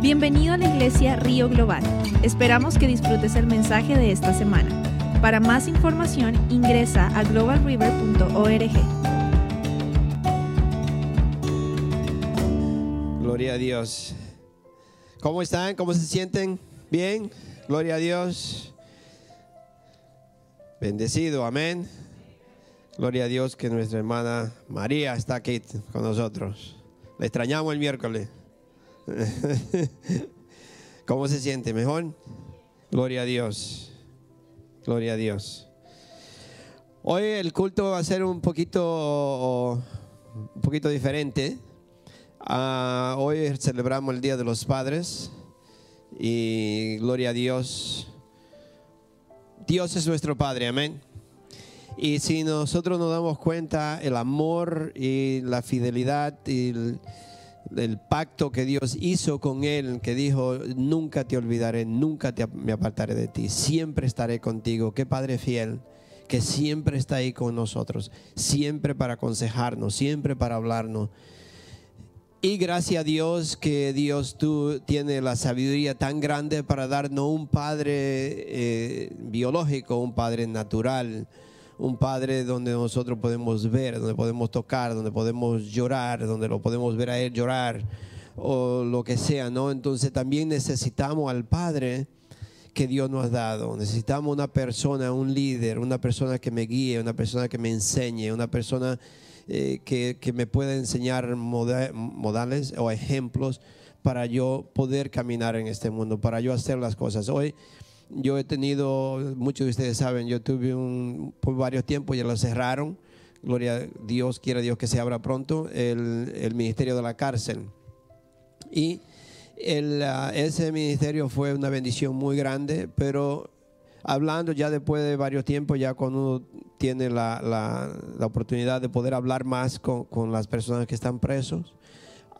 Bienvenido a la iglesia Río Global. Esperamos que disfrutes el mensaje de esta semana. Para más información ingresa a globalriver.org. Gloria a Dios. ¿Cómo están? ¿Cómo se sienten? ¿Bien? Gloria a Dios. Bendecido, amén. Gloria a Dios que nuestra hermana María está aquí con nosotros. La extrañamos el miércoles. ¿Cómo se siente? ¿Mejor? Gloria a Dios. Gloria a Dios. Hoy el culto va a ser un poquito, un poquito diferente. Ah, hoy celebramos el Día de los Padres y gloria a Dios. Dios es nuestro Padre, amén. Y si nosotros nos damos cuenta, el amor y la fidelidad y el, el pacto que Dios hizo con él, que dijo, nunca te olvidaré, nunca te, me apartaré de ti, siempre estaré contigo. Qué Padre fiel, que siempre está ahí con nosotros, siempre para aconsejarnos, siempre para hablarnos. Y gracias a Dios que Dios tú tiene la sabiduría tan grande para darnos un Padre eh, biológico, un Padre natural, un Padre donde nosotros podemos ver, donde podemos tocar, donde podemos llorar, donde lo podemos ver a Él llorar o lo que sea, ¿no? Entonces también necesitamos al Padre que Dios nos ha dado. Necesitamos una persona, un líder, una persona que me guíe, una persona que me enseñe, una persona eh, que, que, me pueda enseñar modales o ejemplos para yo poder caminar en este mundo, para yo hacer las cosas. Hoy yo he tenido, muchos de ustedes saben, yo tuve un, por varios tiempos, ya lo cerraron. Gloria a Dios, quiera Dios que se abra pronto el, ministerio de la cárcel. Y el, uh, ese ministerio fue una bendición muy grande, pero hablando ya después de varios tiempos, ya cuando uno tiene la, oportunidad de poder hablar más con, con, las personas que están presos,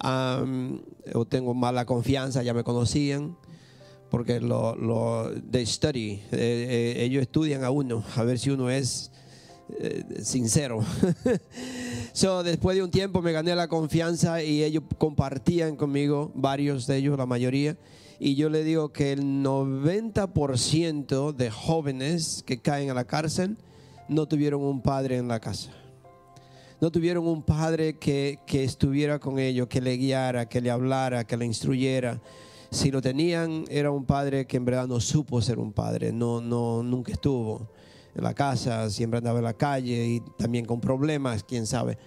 um, yo tengo mala confianza, ya me conocían porque lo, lo they study, eh, eh, ellos estudian a uno, a ver si uno es eh, sincero. so, después de un tiempo me gané la confianza y ellos compartían conmigo, varios de ellos, la mayoría, y yo le digo que el 90% de jóvenes que caen a la cárcel no tuvieron un padre en la casa. No tuvieron un padre que, que estuviera con ellos, que le guiara, que le hablara, que le instruyera si lo tenían, era un padre que en verdad no supo ser un padre, no, no, nunca estuvo en la casa, siempre andaba en la calle y también con problemas, quién sabe.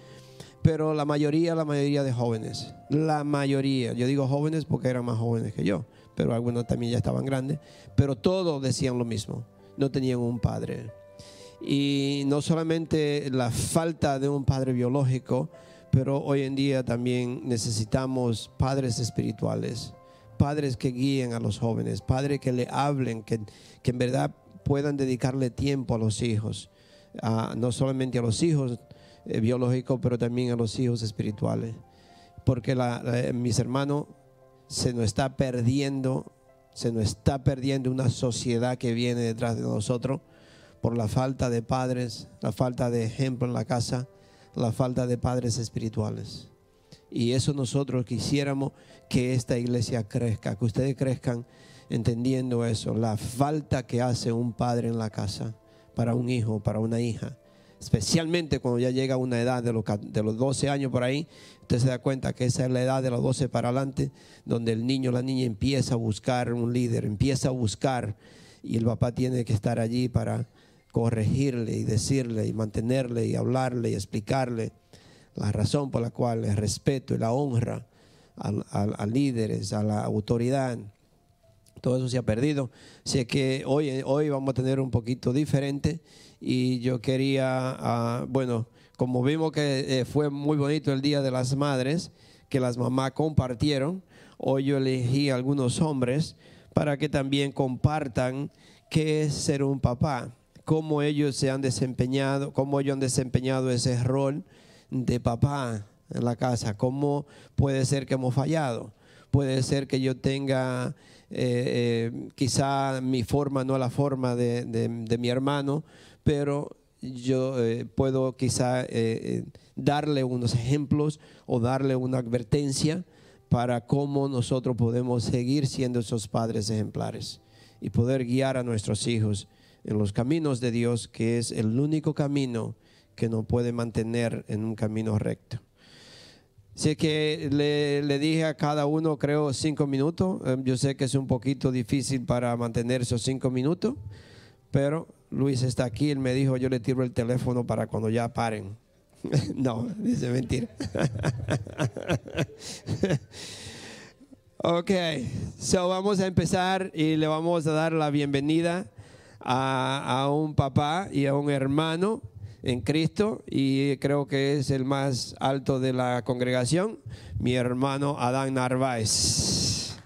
Pero la mayoría, la mayoría de jóvenes, la mayoría, yo digo jóvenes porque eran más jóvenes que yo, pero algunos también ya estaban grandes, pero todos decían lo mismo, no tenían un padre. Y no solamente la falta de un padre biológico, pero hoy en día también necesitamos padres espirituales padres que guíen a los jóvenes, padres que le hablen, que, que en verdad puedan dedicarle tiempo a los hijos, no solamente a los hijos eh, biológicos, pero también a los hijos espirituales. Porque la, la, mis hermanos, se nos está perdiendo, se nos está perdiendo una sociedad que viene detrás de nosotros por la falta de padres, la falta de ejemplo en la casa, la falta de padres espirituales. Y eso nosotros quisiéramos que esta iglesia crezca, que ustedes crezcan entendiendo eso, la falta que hace un padre en la casa para un hijo, para una hija. Especialmente cuando ya llega a una edad de los, de los 12 años por ahí, usted se da cuenta que esa es la edad de los 12 para adelante, donde el niño o la niña empieza a buscar un líder, empieza a buscar y el papá tiene que estar allí para corregirle y decirle y mantenerle y hablarle y explicarle la razón por la cual el respeto y la honra a, a, líderes, a la autoridad, todo eso se ha perdido. Así que hoy, hoy vamos a tener un poquito diferente y yo quería, uh, bueno, como vimos que eh, fue muy bonito el Día de las Madres, que las mamás compartieron, hoy yo elegí a algunos hombres para que también compartan qué es ser un papá, cómo ellos se han desempeñado, cómo ellos han desempeñado ese rol de papá en la casa. ¿Cómo puede ser que hemos fallado? Puede ser que yo tenga eh, eh, quizá mi forma no la forma de, de, mi hermano, pero yo eh, puedo quizá darle unos ejemplos o darle una advertencia para cómo nosotros podemos seguir siendo esos padres ejemplares y poder guiar a nuestros hijos en los caminos de Dios, que es el único camino que nos puede mantener en un camino recto. Así que le, le dije a cada uno, creo, cinco minutos. Eh, Yo sé que es un poquito difícil para mantener esos cinco minutos, pero Luis está aquí, él me dijo, yo le tiro el teléfono para cuando ya paren. no, dice mentira. ok, so vamos a empezar y le vamos a dar la bienvenida a, a un papá y a un hermano en Cristo y creo que es el más alto de la congregación, mi hermano Adán Narváez.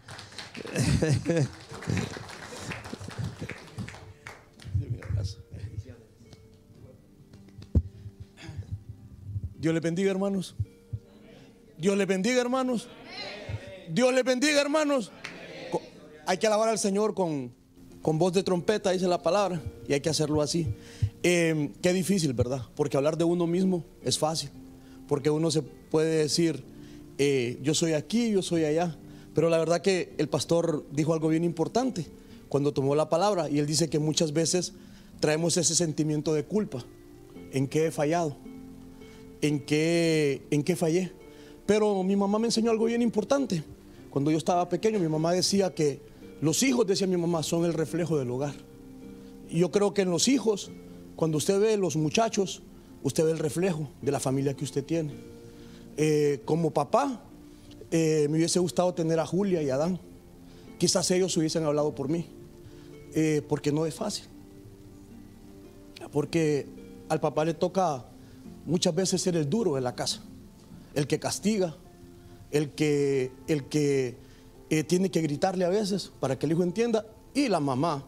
Dios les bendiga, hermanos. Dios les bendiga, hermanos. Dios les bendiga, hermanos. Hay que alabar al Señor con, con voz de trompeta, dice la palabra, y hay que hacerlo así. Eh, qué difícil, ¿verdad? Porque hablar de uno mismo es fácil. Porque uno se puede decir, eh, yo soy aquí, yo soy allá. Pero la verdad que el pastor dijo algo bien importante cuando tomó la palabra, y él dice que muchas veces traemos ese sentimiento de culpa. ¿En qué he fallado? en qué, en qué fallé. Pero mi mamá me enseñó algo bien importante. Cuando yo estaba pequeño, mi mamá decía que los hijos, decía mi mamá, son el reflejo del hogar. Y yo creo que en los hijos, cuando usted ve los muchachos, usted ve el reflejo de la familia que usted tiene. Eh, como papá, eh, me hubiese gustado tener a Julia y a Adán. Quizás ellos hubiesen hablado por mí, eh, porque no es fácil. Porque al papá le toca muchas veces ser el duro de la casa, el que castiga, el que, el que tiene que gritarle a veces para que el hijo entienda, y la mamá,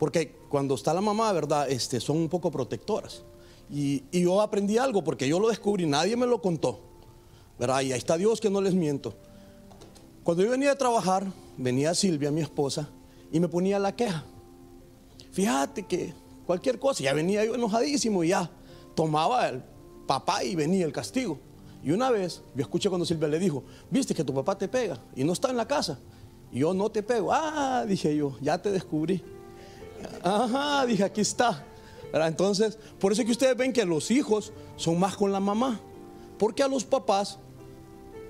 porque cuando está la mamá, ¿verdad? Este, son un poco protectoras. Y, yo aprendí algo porque yo lo descubrí, nadie me lo contó, ¿verdad? Y ahí está Dios que no les miento. Cuando yo venía a trabajar, venía Silvia, mi esposa, y me ponía la queja. Fíjate que cualquier cosa, ya venía yo enojadísimo y ya tomaba el papá y venía el castigo. Y una vez, yo escuché cuando Silvia le dijo, viste que tu papá te pega y no está en la casa. Y yo no te pego. Ah, dije yo, ya te descubrí. Ajá, dije, aquí está. Entonces, por eso es que ustedes ven que los hijos son más con la mamá. Porque a los papás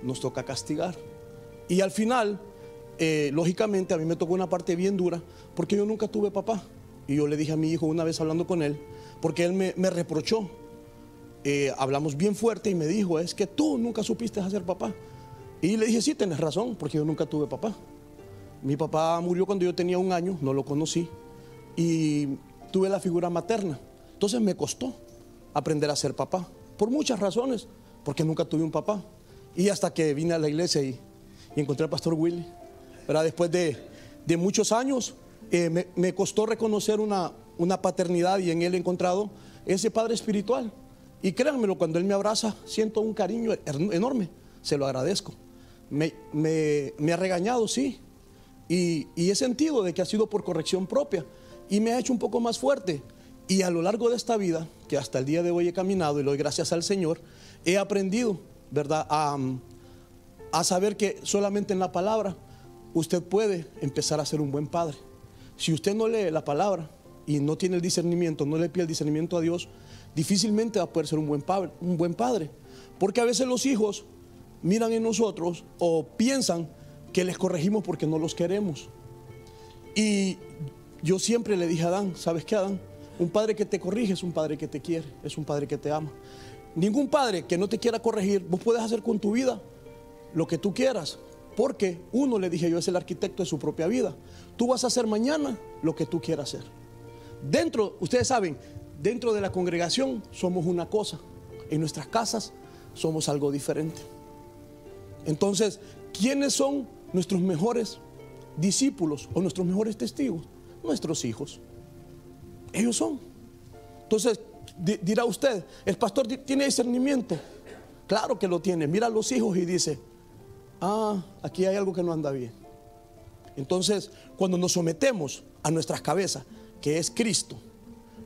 nos toca castigar. Y al final, eh, lógicamente, a mí me tocó una parte bien dura, porque yo nunca tuve papá. Y yo le dije a mi hijo una vez hablando con él, porque él me, me reprochó. Eh, hablamos bien fuerte y me dijo, es que tú nunca supiste hacer papá. Y le dije, sí, tienes razón, porque yo nunca tuve papá. Mi papá murió cuando yo tenía un año, no lo conocí, y tuve la figura materna. Entonces me costó aprender a ser papá, por muchas razones, porque nunca tuve un papá. Y hasta que vine a la iglesia y, y encontré al pastor Willy, ¿verdad? después de, de muchos años, eh, me, me costó reconocer una, una paternidad y en él he encontrado ese padre espiritual. Y créanmelo, cuando él me abraza, siento un cariño enorme, se lo agradezco. Me, me- me ha regañado, sí, y, y he sentido de que ha sido por corrección propia y me ha hecho un poco más fuerte. Y a lo largo de esta vida, que hasta el día de hoy he caminado y le doy gracias al Señor, he aprendido, ¿verdad?, a, a saber que solamente en la palabra usted puede empezar a ser un buen padre. Si usted no lee la palabra y no tiene el discernimiento, no le pide el discernimiento a Dios, difícilmente va a poder ser un buen padre, un buen padre. Porque a veces los hijos miran en nosotros o piensan que les corregimos porque no los queremos. Y yo siempre le dije a Adán, ¿sabes qué, Adán? Un padre que te corrige es un padre que te quiere, es un padre que te ama. Ningún padre que no te quiera corregir, vos puedes hacer con tu vida lo que tú quieras. Porque uno, le dije yo, es el arquitecto de su propia vida. Tú vas a hacer mañana lo que tú quieras hacer. Dentro, ustedes saben, dentro de la congregación somos una cosa. En nuestras casas somos algo diferente. Entonces, ¿quiénes son nuestros mejores discípulos o nuestros mejores testigos? Nuestros hijos. Ellos son. Entonces, di- dirá usted, el pastor ti- tiene discernimiento. Claro que lo tiene. Mira a los hijos y dice, ah, aquí hay algo que no anda bien. Entonces, cuando nos sometemos a nuestras cabezas, que es Cristo,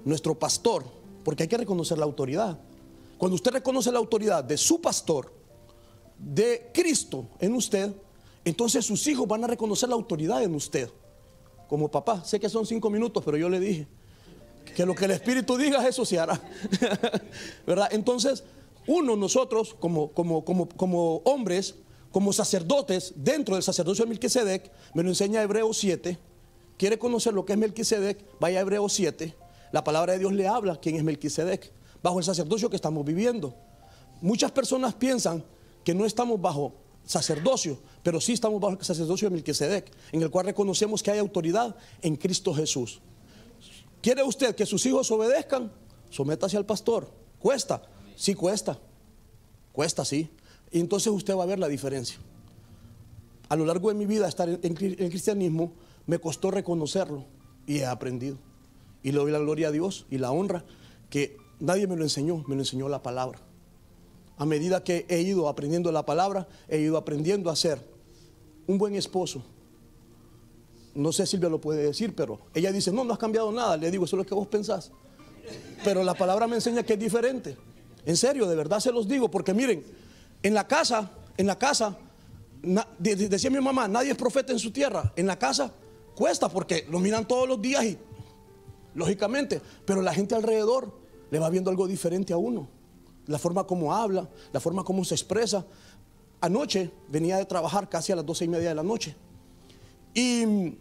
nuestro pastor, porque hay que reconocer la autoridad. Cuando usted reconoce la autoridad de su pastor, de Cristo en usted, entonces sus hijos van a reconocer la autoridad en usted. Como papá, sé que son cinco minutos, pero yo le dije que lo que el Espíritu diga, eso se hará. ¿Verdad? Entonces, uno, nosotros, como, como, como, como hombres, como sacerdotes, dentro del sacerdocio de Melquisedec, me lo enseña Hebreos 7. Quiere conocer lo que es Melquisedec, vaya a Hebreos 7. La palabra de Dios le habla quién es Melquisedec, bajo el sacerdocio que estamos viviendo. Muchas personas piensan que no estamos bajo sacerdocio, pero sí estamos bajo el sacerdocio de Melquisedec, en el cual reconocemos que hay autoridad en Cristo Jesús. ¿Quiere usted que sus hijos obedezcan? Sométase al pastor. ¿Cuesta? Sí, cuesta. Cuesta, sí. Y entonces usted va a ver la diferencia. A lo largo de mi vida, estar en, en cristianismo, me costó reconocerlo y he aprendido. Y le doy la gloria a Dios y la honra que nadie me lo enseñó, me lo enseñó la palabra. A medida que he ido aprendiendo la palabra, he ido aprendiendo a ser un buen esposo. No sé si Silvia lo puede decir, pero ella dice, no, no has cambiado nada. Le digo, eso es lo que vos pensás. Pero la palabra me enseña que es diferente. En serio, de verdad se los digo, porque miren, en la casa, en la casa, decía mi mamá, nadie es profeta en su tierra. En la casa cuesta porque lo miran todos los días y, lógicamente, pero la gente alrededor le va viendo algo diferente a uno la forma como habla, la forma como se expresa. Anoche venía de trabajar casi a las doce y media de la noche. Y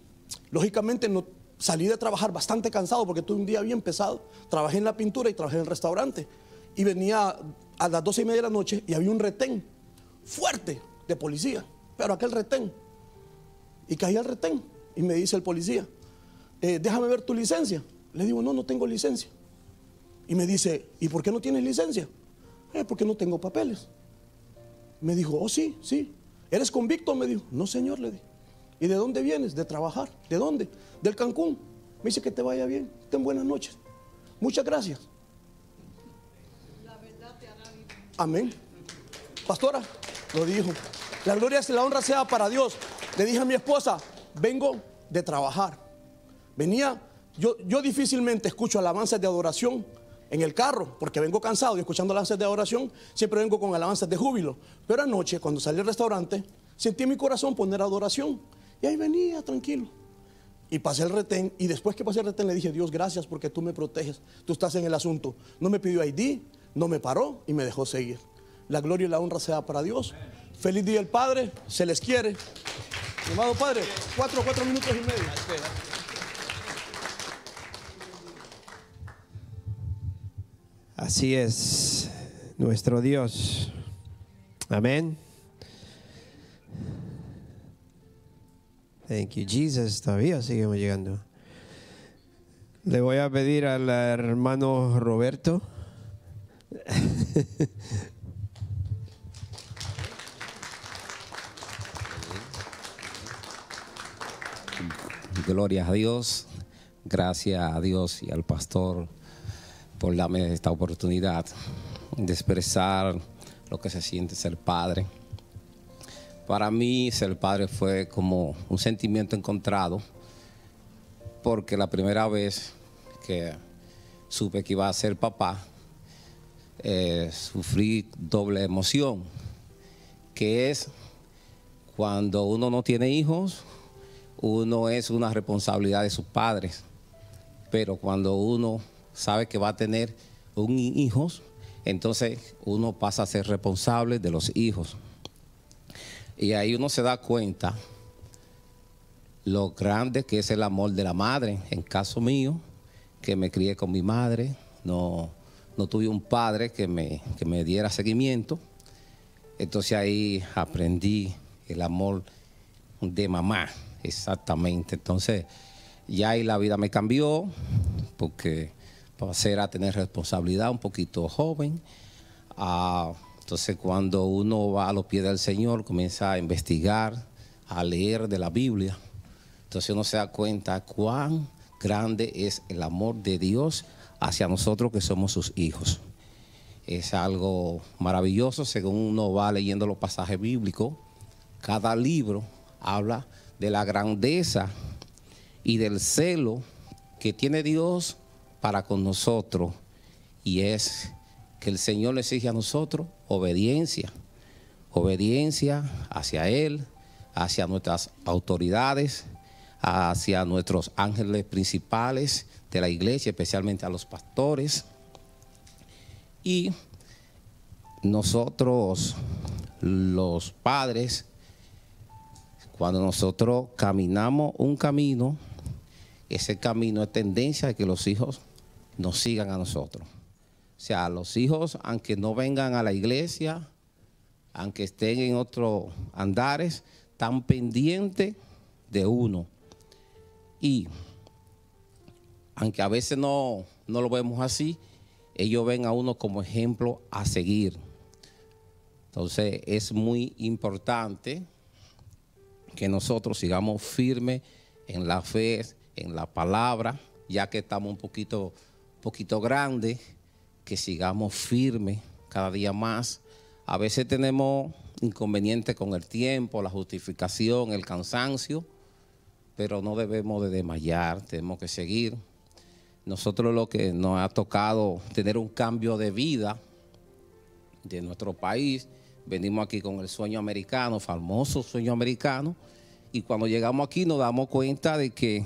lógicamente no, salí de trabajar bastante cansado porque tuve un día bien pesado. Trabajé en la pintura y trabajé en el restaurante. Y venía a las doce y media de la noche y había un retén fuerte de policía. Pero aquel retén. Y caí al retén. Y me dice el policía, eh, déjame ver tu licencia. Le digo, no, no tengo licencia. Y me dice, ¿y por qué no tienes licencia? Eh, porque no tengo papeles. Me dijo, oh sí, sí. ¿Eres convicto? Me dijo, no señor, le dije. ¿Y de dónde vienes? De trabajar. ¿De dónde? Del Cancún. Me dice que te vaya bien. Ten buenas noches. Muchas gracias. Amén. Pastora, lo dijo. La gloria y la honra sea para Dios. Le dije a mi esposa, vengo de trabajar. Venía, yo, yo difícilmente escucho alabanzas de adoración en el carro, porque vengo cansado y escuchando alabanzas de oración, siempre vengo con alabanzas de júbilo. Pero anoche, cuando salí al restaurante, sentí en mi corazón poner adoración. Y ahí venía, tranquilo. Y pasé el retén. Y después que pasé el retén, le dije, Dios, gracias porque tú me proteges. Tú estás en el asunto. No me pidió ID, no me paró y me dejó seguir. La gloria y la honra sea para Dios. Feliz día el Padre. Se les quiere. amado Padre, cuatro, cuatro minutos y medio. Así es nuestro Dios. Amén. Thank you, Jesus. Todavía seguimos llegando. Le voy a pedir al hermano Roberto. Gloria a Dios. Gracias a Dios y al pastor por darme esta oportunidad de expresar lo que se siente ser padre. Para mí ser padre fue como un sentimiento encontrado, porque la primera vez que supe que iba a ser papá, eh, sufrí doble emoción, que es cuando uno no tiene hijos, uno es una responsabilidad de sus padres, pero cuando uno sabe que va a tener un hijo, entonces uno pasa a ser responsable de los hijos. Y ahí uno se da cuenta lo grande que es el amor de la madre. En caso mío, que me crié con mi madre, no, no tuve un padre que me, que me diera seguimiento. Entonces ahí aprendí el amor de mamá, exactamente. Entonces ya ahí la vida me cambió, porque pasé a tener responsabilidad un poquito joven. Ah, entonces cuando uno va a los pies del Señor, comienza a investigar, a leer de la Biblia, entonces uno se da cuenta cuán grande es el amor de Dios hacia nosotros que somos sus hijos. Es algo maravilloso según uno va leyendo los pasajes bíblicos. Cada libro habla de la grandeza y del celo que tiene Dios para con nosotros y es que el Señor le exige a nosotros obediencia, obediencia hacia Él, hacia nuestras autoridades, hacia nuestros ángeles principales de la iglesia, especialmente a los pastores. Y nosotros, los padres, cuando nosotros caminamos un camino, ese camino es tendencia de que los hijos nos sigan a nosotros. O sea, los hijos, aunque no vengan a la iglesia, aunque estén en otros andares, están pendientes de uno. Y aunque a veces no, no lo vemos así, ellos ven a uno como ejemplo a seguir. Entonces es muy importante que nosotros sigamos firmes en la fe, en la palabra, ya que estamos un poquito, poquito grandes, que sigamos firmes cada día más. A veces tenemos inconvenientes con el tiempo, la justificación, el cansancio, pero no debemos de desmayar, tenemos que seguir. Nosotros lo que nos ha tocado tener un cambio de vida de nuestro país, venimos aquí con el sueño americano, famoso sueño americano, y cuando llegamos aquí nos damos cuenta de que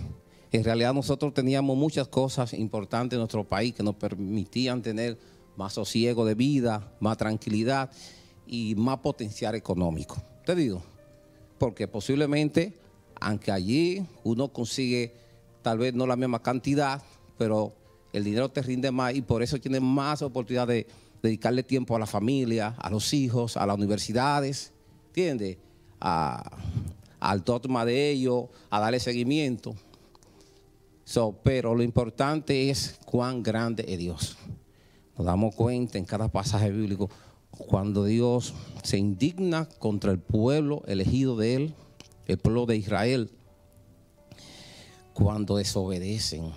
en realidad nosotros teníamos muchas cosas importantes en nuestro país que nos permitían tener más sosiego de vida, más tranquilidad y más potencial económico. Te digo, porque posiblemente, aunque allí uno consigue tal vez no la misma cantidad, pero el dinero te rinde más y por eso tienes más oportunidad de dedicarle tiempo a la familia, a los hijos, a las universidades, ¿entiendes? al toma de ellos, a darle seguimiento. Pero lo importante es cuán grande es Dios. Nos damos cuenta en cada pasaje bíblico cuando Dios se indigna contra el pueblo elegido de Él, el pueblo de Israel, cuando desobedecen.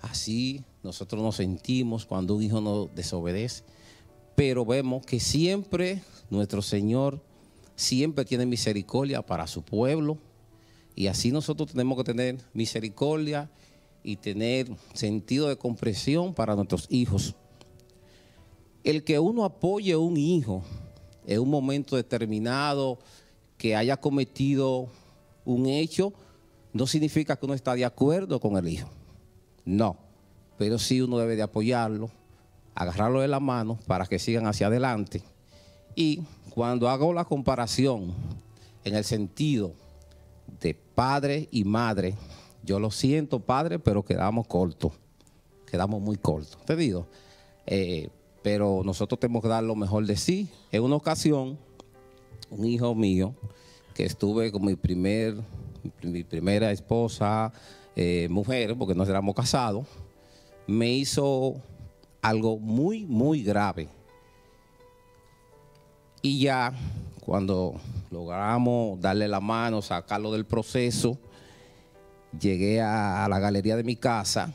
Así nosotros nos sentimos cuando un hijo nos desobedece, pero vemos que siempre nuestro Señor siempre tiene misericordia para su pueblo y así nosotros tenemos que tener misericordia y tener sentido de comprensión para nuestros hijos el que uno apoye a un hijo en un momento determinado que haya cometido un hecho, no significa que uno está de acuerdo con el hijo. No, pero sí uno debe de apoyarlo, agarrarlo de la mano para que sigan hacia adelante. Y cuando hago la comparación en el sentido de padre y madre, yo lo siento, padre, pero quedamos cortos. Quedamos muy cortos. Te digo, eh, pero nosotros tenemos que dar lo mejor de sí. En una ocasión, un hijo mío, que estuve con mi, primer, mi primera esposa, eh, mujer, porque no éramos casados, me hizo algo muy, muy grave. Y ya cuando logramos darle la mano, sacarlo del proceso, llegué a, la galería de mi casa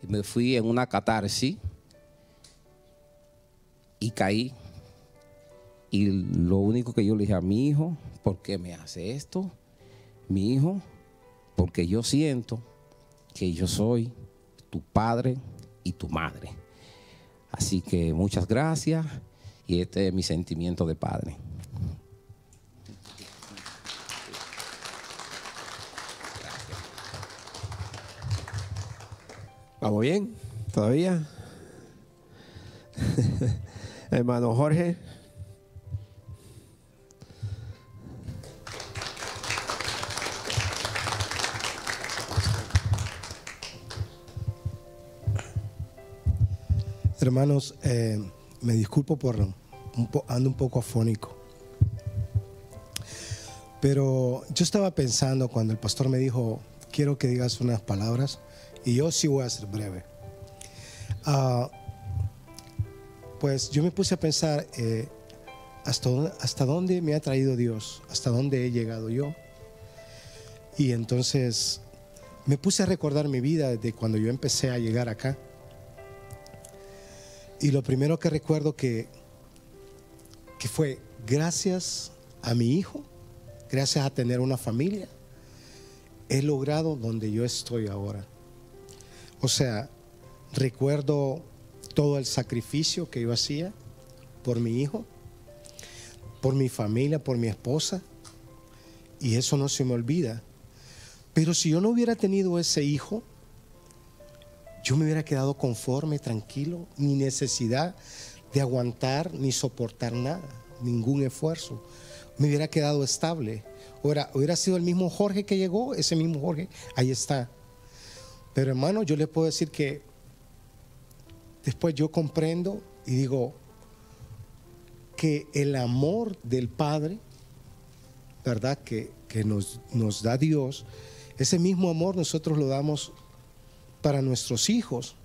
y me fui en una catarsis y caí. Y lo único que yo le dije a mi hijo, ¿por qué me hace esto? Mi hijo, porque yo siento que yo soy tu padre y tu madre. Así que muchas gracias y este es mi sentimiento de padre. ¿Vamos bien? ¿Todavía? Hermano Jorge. Hermanos, eh, me disculpo por un ando un poco afónico. Pero yo estaba pensando cuando el pastor me dijo, quiero que digas unas palabras, y yo sí voy a ser breve. Uh, pues yo me puse a pensar eh, hasta, hasta dónde me ha traído Dios, hasta dónde he llegado yo. Y entonces me puse a recordar mi vida desde cuando yo empecé a llegar acá. Y lo primero que recuerdo que, que fue gracias a mi hijo, gracias a tener una familia, he logrado donde yo estoy ahora. O sea, recuerdo todo el sacrificio que yo hacía por mi hijo, por mi familia, por mi esposa, y eso no se me olvida. Pero si yo no hubiera tenido ese hijo, yo me hubiera quedado conforme, tranquilo, ni necesidad de aguantar ni soportar nada, ningún esfuerzo. Me hubiera quedado estable. Ahora, hubiera sido el mismo Jorge que llegó, ese mismo Jorge, ahí está. Pero hermano, yo le puedo decir que después yo comprendo y digo que el amor del Padre, ¿verdad? Que, que nos, nos da Dios, ese mismo amor nosotros lo damos para nuestros hijos,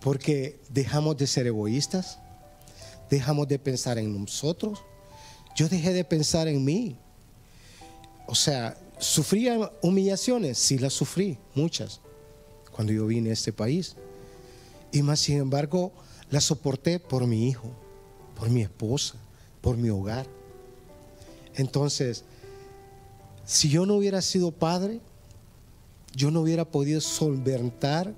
porque dejamos de ser egoístas, dejamos de pensar en nosotros. Yo dejé de pensar en mí. O sea, ¿sufría humillaciones? Sí, las sufrí, muchas, cuando yo vine a este país. Y más, sin embargo, las soporté por mi hijo, por mi esposa, por mi hogar. Entonces, si yo no hubiera sido padre, yo no hubiera podido solventar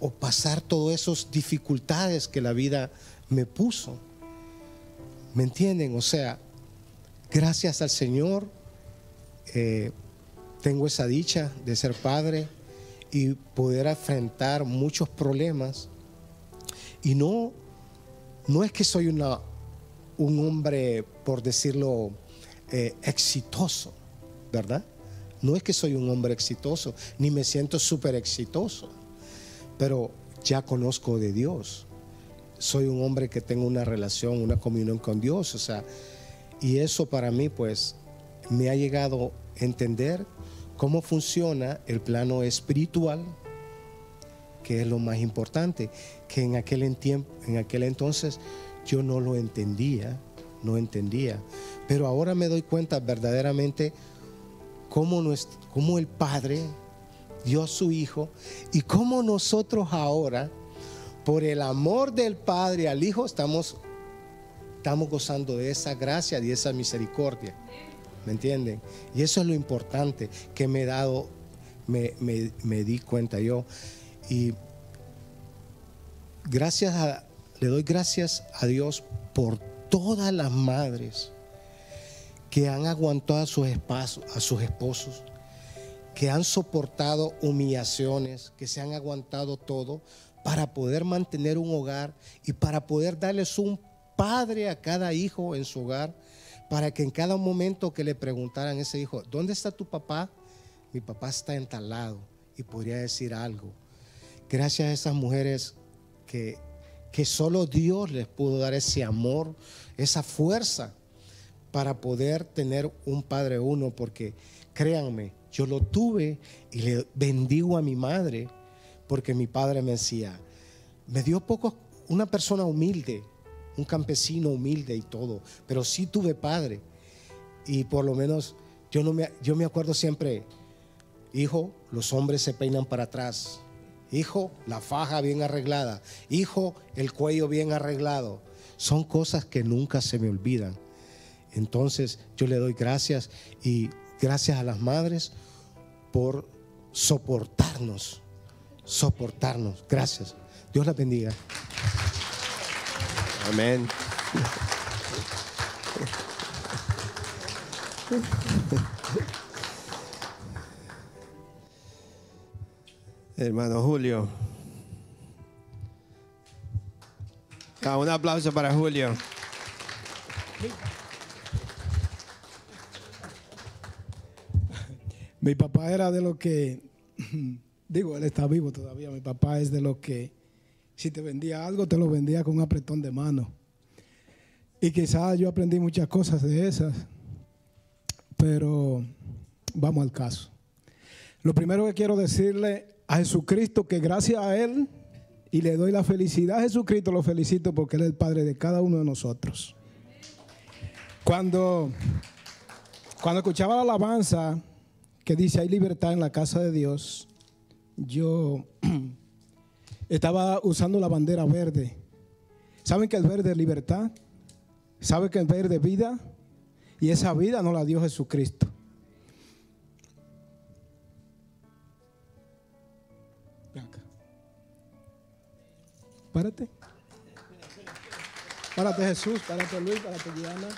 o pasar todas esas dificultades que la vida me puso. ¿Me entienden? O sea, gracias al Señor eh, tengo esa dicha de ser padre y poder enfrentar muchos problemas. Y no, no es que soy una, un hombre, por decirlo, eh, exitoso, ¿verdad? No es que soy un hombre exitoso, ni me siento súper exitoso, pero ya conozco de Dios. Soy un hombre que tengo una relación, una comunión con Dios, o sea, y eso para mí pues me ha llegado a entender cómo funciona el plano espiritual, que es lo más importante, que en aquel, en aquel entonces yo no lo entendía, no entendía, pero ahora me doy cuenta verdaderamente cómo, nuestro, el Padre dio a su Hijo y cómo nosotros ahora, por el amor del Padre al Hijo, estamos, estamos gozando de esa gracia de esa misericordia. ¿Me entienden? Y eso es lo importante que me he dado, me, me di cuenta yo. Y gracias a, le doy gracias a Dios por todas las madres que han aguantado a sus, a sus esposos, que han soportado humillaciones, que se han aguantado todo para poder mantener un hogar y para poder darles un padre a cada hijo en su hogar, para que en cada momento que le preguntaran a ese hijo, ¿dónde está tu papá? Mi papá está entalado y podría decir algo. Gracias a esas mujeres que, que solo Dios les pudo dar ese amor, esa fuerza para poder tener un Padre uno, porque créanme, yo lo tuve y le bendigo a mi madre, porque mi padre me decía, me dio poco, una persona humilde, un campesino humilde y todo, pero sí tuve padre. Y por lo menos yo, no me, yo me acuerdo siempre, hijo, los hombres se peinan para atrás. Hijo, la faja bien arreglada. Hijo, el cuello bien arreglado. Son cosas que nunca se me olvidan. Entonces yo le doy gracias y gracias a las madres por soportarnos, soportarnos. Gracias. Dios las bendiga. Amén. Hermano Julio. Ah, un aplauso para Julio. Mi papá era de lo que, digo, él está vivo todavía, mi papá es de lo que si te vendía algo, te lo vendía con un apretón de mano. Y quizás yo aprendí muchas cosas de esas, pero vamos al caso. Lo primero que quiero decirle a Jesucristo que gracias a Él, y le doy la felicidad a Jesucristo, lo felicito porque Él es el Padre de cada uno de nosotros. Cuando, cuando escuchaba la alabanza, que dice hay libertad en la casa de Dios, yo estaba usando la bandera verde. ¿Saben que el verde es libertad? ¿Saben que el verde es vida? Y esa vida no la dio Jesucristo. Párate. Párate Jesús, párate Luis, párate Diana.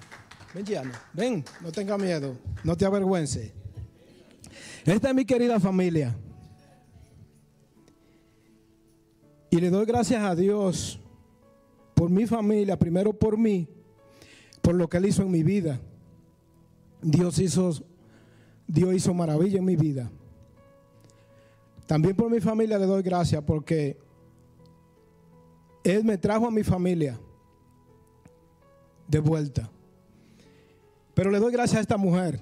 Ven, Gianna, ven, no tenga miedo, no te avergüences. Esta es mi querida familia. Y le doy gracias a Dios por mi familia, primero por mí, por lo que Él hizo en mi vida. Dios hizo, Dios hizo maravilla en mi vida. También por mi familia le doy gracias porque Él me trajo a mi familia de vuelta. Pero le doy gracias a esta mujer.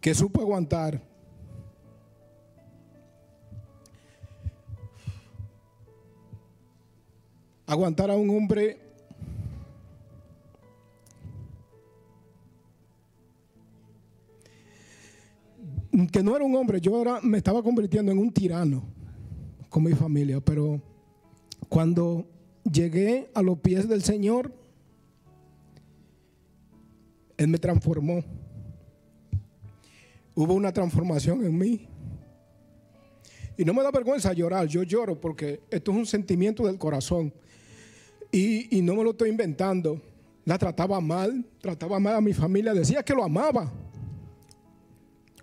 Que supo aguantar. Aguantar a un hombre que no era un hombre, yo era, me estaba convirtiendo en un tirano con mi familia, pero cuando llegué a los pies del Señor, Él me transformó. Hubo una transformación en mí. Y no me da vergüenza llorar, yo lloro porque esto es un sentimiento del corazón. Y, no me lo estoy inventando. La trataba mal, trataba mal a mi familia, decía que lo amaba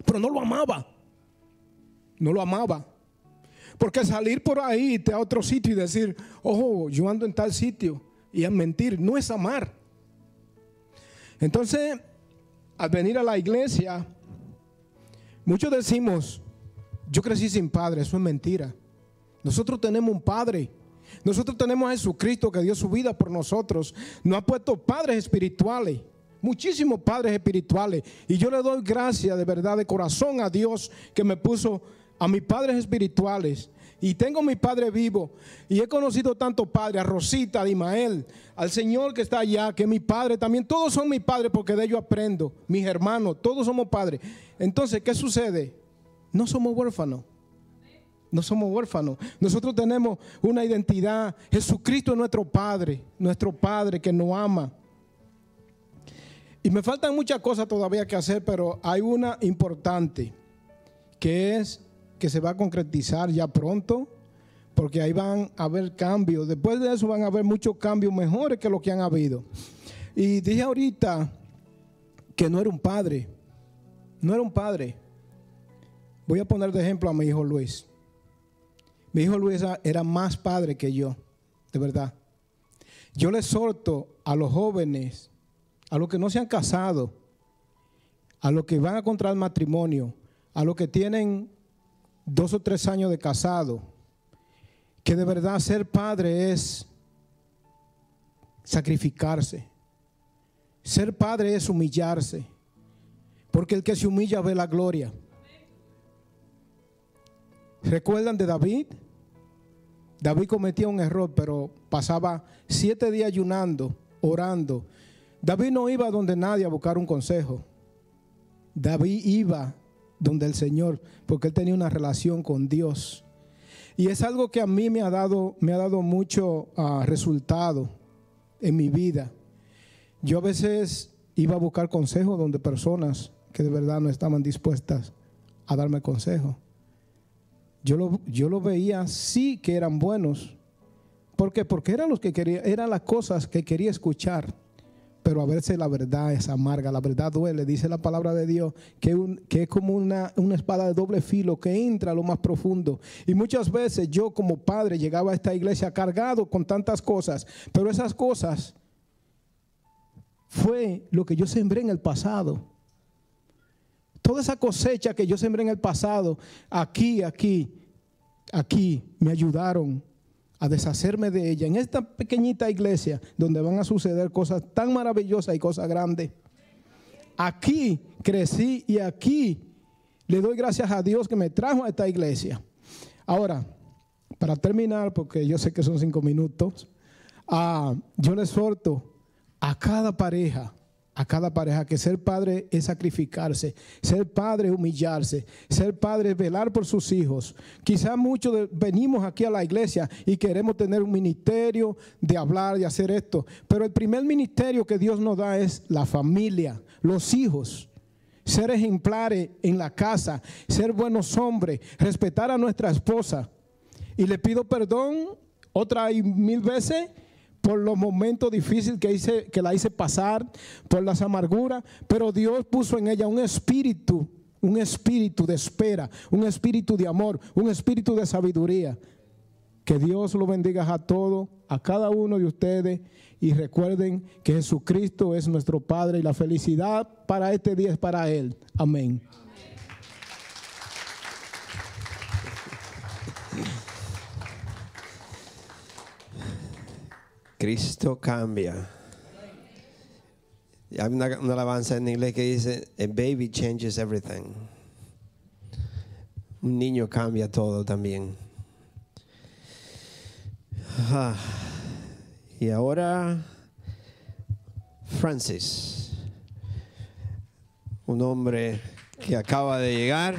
pero no lo amaba. No lo amaba. Porque salir por ahí a otro sitio y decir, ojo, yo ando en tal sitio y a mentir, no es amar. Entonces, al venir a la iglesia, muchos decimos, yo crecí sin padre, eso es mentira. Nosotros tenemos un padre. Nosotros tenemos a Jesucristo que dio su vida por nosotros. Nos ha puesto padres espirituales muchísimos padres espirituales. Y yo le doy gracias de verdad, de corazón a Dios que me puso a mis padres espirituales. Y tengo mi padre vivo. Y he conocido tantos padres, a Rosita, a Imael, al Señor que está allá, que mi padre también. Todos son mis padres porque de ellos aprendo. Mis hermanos, todos somos padres. Entonces, ¿qué sucede? No somos huérfanos. No somos huérfanos. Nosotros tenemos una identidad. Jesucristo es nuestro Padre, nuestro Padre que nos ama. Y me faltan muchas cosas todavía que hacer, pero hay una importante, que es que se va a concretizar ya pronto, porque ahí van a haber cambios. Después de eso van a haber muchos cambios mejores que los que han habido. Y dije ahorita que no era un padre, no era un padre. Voy a poner de ejemplo a mi hijo Luis. Mi hijo Luis era más padre que yo, de verdad. Yo le exhorto a los jóvenes a los que no se han casado, a los que van a contraer matrimonio, a los que tienen dos o tres años de casado, que de verdad ser padre es sacrificarse. Ser padre es humillarse, porque el que se humilla ve la gloria. ¿Recuerdan de David? David cometía un error, pero pasaba siete días ayunando, orando, David no iba donde nadie a buscar un consejo. David iba donde el Señor, porque él tenía una relación con Dios. Y es algo que a mí me ha dado, me ha dado mucho ah, resultado en mi vida. Yo a veces iba a buscar consejo donde personas que de verdad no estaban dispuestas a darme consejo. Yo lo, yo lo veía sí que eran buenos. ¿Por qué? Porque eran los que quería, eran las cosas que quería escuchar pero a veces la verdad es amarga, la verdad duele. Dice la palabra de Dios que, es como una, una, espada de doble filo que entra a lo más profundo. Y muchas veces yo como padre llegaba a esta iglesia cargado con tantas cosas, pero esas cosas fue lo que yo sembré en el pasado. Toda esa cosecha que yo sembré en el pasado, aquí, aquí, aquí, me ayudaron a deshacerme de ella en esta pequeñita iglesia donde van a suceder cosas tan maravillosas y cosas grandes. Aquí crecí y aquí le doy gracias a Dios que me trajo a esta iglesia. Ahora, para terminar, porque yo sé que son cinco minutos, ah, yo le exhorto a cada pareja a cada pareja que ser padre es sacrificarse, ser padre es humillarse, ser padre es velar por sus hijos. Quizás muchos venimos aquí a la iglesia y queremos tener un ministerio de hablar, y hacer esto, pero el primer ministerio que Dios nos da es la familia, los hijos. Ser ejemplares en la casa, ser buenos hombres, respetar a nuestra esposa. Y le pido perdón otra y mil veces por los momentos difíciles que, hice, que la hice pasar, por las amarguras, pero Dios puso en ella un espíritu, un espíritu de espera, un espíritu de amor, un espíritu de sabiduría. Que Dios lo bendiga a todos, a cada uno de ustedes y recuerden que Jesucristo es nuestro Padre y la felicidad para este día es para Él. Amén. Cristo cambia. Hay una, una alabanza en inglés que dice, a baby changes everything. Un niño cambia todo también. Ah, y ahora, Francis, un hombre que acaba de llegar.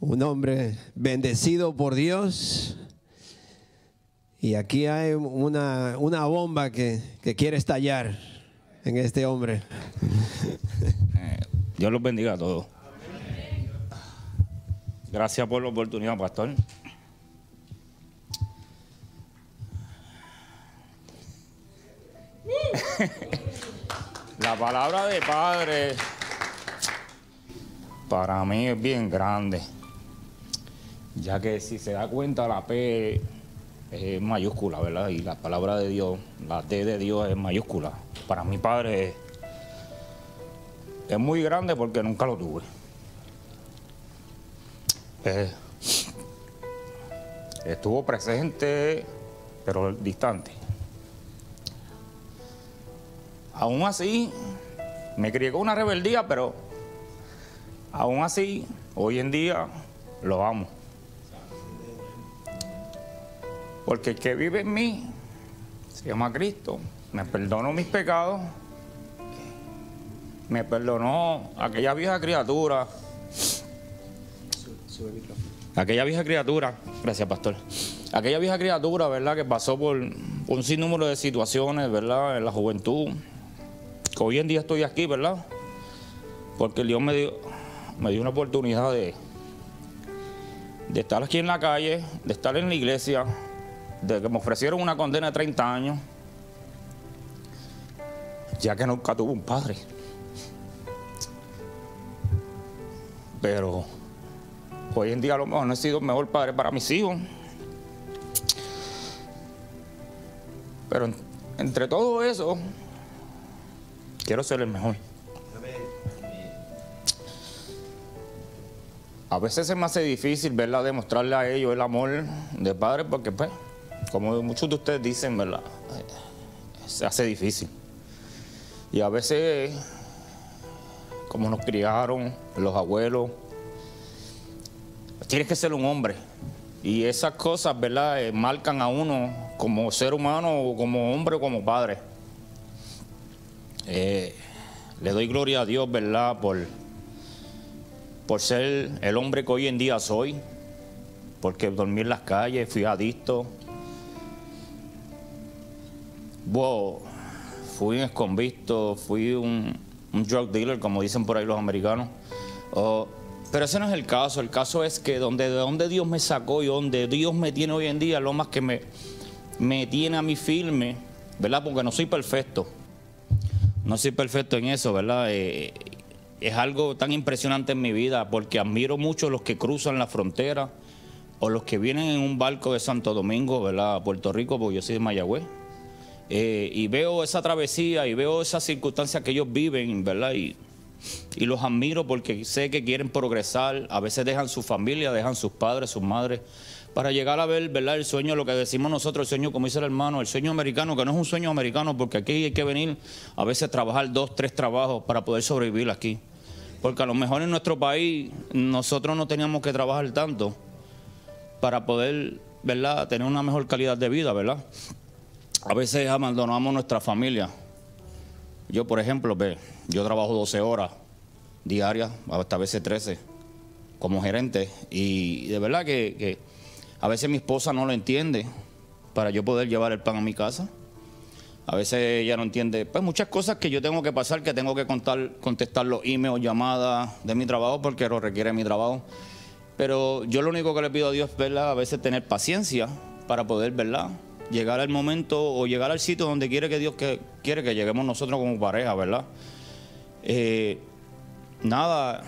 Un hombre bendecido por Dios. Y aquí hay una, una bomba que, que quiere estallar en este hombre. Eh, Dios los bendiga a todos. Gracias por la oportunidad, pastor. la palabra de padre para mí es bien grande, ya que si se da cuenta la P es mayúscula, ¿verdad? Y la palabra de Dios, la D de Dios es mayúscula. Para mi padre es, es muy grande porque nunca lo tuve. Eh, estuvo presente, pero distante. Aún así, me crié con una rebeldía, pero aún así, hoy en día lo amo. Porque el que vive en mí se llama Cristo. Me perdonó mis pecados. Me perdonó aquella vieja criatura. Aquella vieja criatura, gracias pastor. Aquella vieja criatura, ¿verdad? Que pasó por un sinnúmero de situaciones, ¿verdad? En la juventud. Que hoy en día estoy aquí, ¿verdad? Porque Dios me dio, me dio una oportunidad de, de estar aquí en la calle, de estar en la iglesia, de que me ofrecieron una condena de 30 años, ya que nunca tuve un padre. Pero hoy en día a lo mejor no he sido el mejor padre para mis hijos. Pero en- entre todo eso, quiero ser el mejor. A veces se me hace difícil, ¿verdad?, demostrarle a ellos el amor de padre, porque, pues, como muchos de ustedes dicen, ¿verdad?, se hace difícil. Y a veces, como nos criaron los abuelos, tienes que ser un hombre. Y esas cosas, ¿verdad?, eh, marcan a uno como ser humano, como hombre o como padre. Eh, le doy gloria a Dios, ¿verdad?, por por ser el hombre que hoy en día soy, porque dormí en las calles, fui adicto, Wow, fui un exconvicto, fui un, un drug dealer, como dicen por ahí los americanos. Oh, pero ese no es el caso, el caso es que donde, de donde Dios me sacó y donde Dios me tiene hoy en día, lo más que me, me tiene a mí firme, ¿verdad? Porque no soy perfecto. No soy perfecto en eso, ¿verdad? Eh, es algo tan impresionante en mi vida porque admiro mucho los que cruzan la frontera o los que vienen en un barco de Santo Domingo, ¿verdad? A Puerto Rico, porque yo soy de Mayagüez. Eh, y veo esa travesía y veo esas circunstancias que ellos viven, ¿verdad? Y, y los admiro porque sé que quieren progresar. A veces dejan su familia, dejan sus padres, sus madres, para llegar a ver, ¿verdad? El sueño, lo que decimos nosotros, el sueño, como dice el hermano, el sueño americano, que no es un sueño americano, porque aquí hay que venir a veces trabajar dos, tres trabajos para poder sobrevivir aquí. Porque a lo mejor en nuestro país nosotros no teníamos que trabajar tanto para poder, ¿verdad?, tener una mejor calidad de vida, ¿verdad? A veces abandonamos nuestra familia. Yo, por ejemplo, ve, yo trabajo 12 horas diarias, hasta a veces 13, como gerente. Y de verdad que, a veces mi esposa no lo entiende para yo poder llevar el pan a mi casa. A veces ella no entiende, pues muchas cosas que yo tengo que pasar, que tengo que contar, contestar los emails, llamadas de mi trabajo, porque lo requiere mi trabajo. Pero yo lo único que le pido a Dios, ¿verdad? A veces tener paciencia para poder, ¿verdad? Llegar al momento o llegar al sitio donde quiere que Dios quiere que lleguemos nosotros como pareja, ¿verdad? Eh, nada,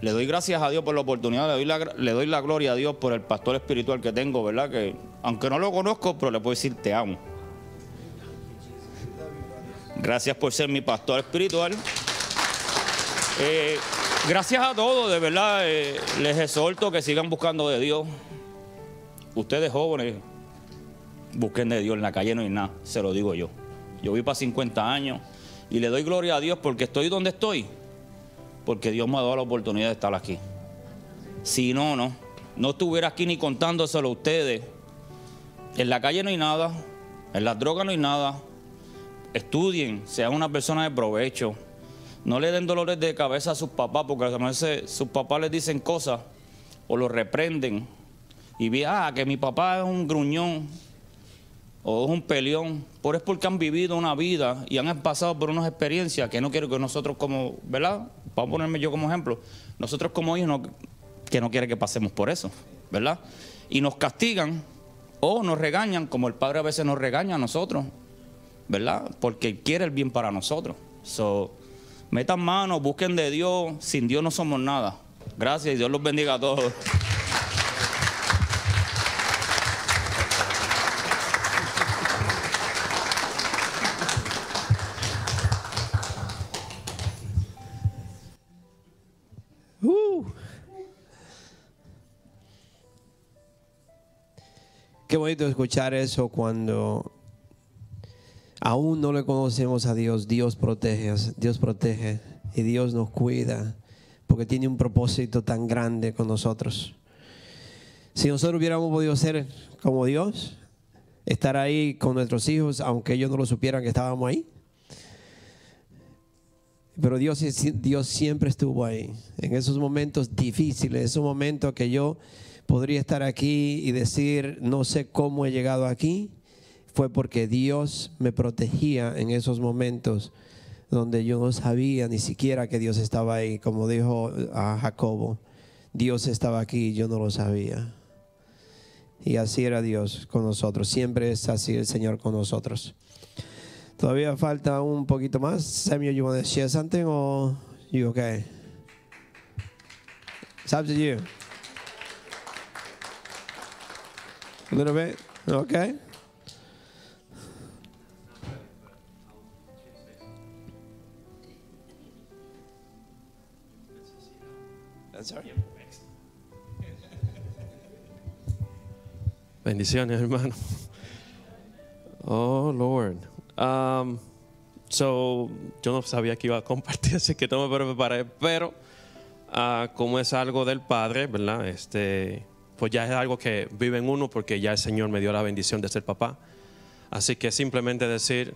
le doy gracias a Dios por la oportunidad, le doy la, le doy la gloria a Dios por el pastor espiritual que tengo, ¿verdad? Que aunque no lo conozco, pero le puedo decir te amo. Gracias por ser mi pastor espiritual. Eh, gracias a todos, de verdad, eh, les exhorto que sigan buscando de Dios. Ustedes jóvenes, busquen de Dios, en la calle no hay nada, se lo digo yo. Yo voy para 50 años y le doy gloria a Dios porque estoy donde estoy, porque Dios me ha dado la oportunidad de estar aquí. Si no, no, no estuviera aquí ni contándoselo a ustedes. En la calle no hay nada, en las drogas no hay nada. Estudien, sean una persona de provecho. No le den dolores de cabeza a sus papás, porque a veces sus papás les dicen cosas o los reprenden. Y ve, ah, que mi papá es un gruñón o es un peleón. Por es porque han vivido una vida y han pasado por unas experiencias que no quiero que nosotros como, ¿verdad? Vamos a ponerme yo como ejemplo. Nosotros como hijos que no quiere que pasemos por eso, ¿verdad? Y nos castigan o nos regañan, como el Padre a veces nos regaña a nosotros, ¿verdad? Porque quiere el bien para nosotros. So, metan manos, busquen de Dios. Sin Dios no somos nada. Gracias y Dios los bendiga a todos. Qué bonito escuchar eso cuando aún no le conocemos a Dios. Dios protege, Dios protege y Dios nos cuida porque tiene un propósito tan grande con nosotros. Si nosotros hubiéramos podido ser como Dios, estar ahí con nuestros hijos, aunque ellos no lo supieran que estábamos ahí. Pero Dios, siempre estuvo ahí, en esos momentos difíciles, esos momentos que yo podría estar aquí y decir, no sé cómo he llegado aquí, fue porque Dios me protegía en esos momentos donde yo no sabía ni siquiera que Dios estaba ahí, como dijo a Jacobo, Dios estaba aquí yo no lo sabía. Y así era Dios con nosotros, siempre es así el Señor con nosotros. Todavía falta un poquito más. Samuel, you want to share something or you okay? It's up to you. A little bit, okay? That's all right. Bendiciones, hermano. Oh, Lord. Um, so, yo no sabía que iba a compartir, así que no me preparé, pero ah, como es algo del Padre, ¿verdad? Este, pues ya es algo que vive en uno porque ya el Señor me dio la bendición de ser papá. Así que simplemente decir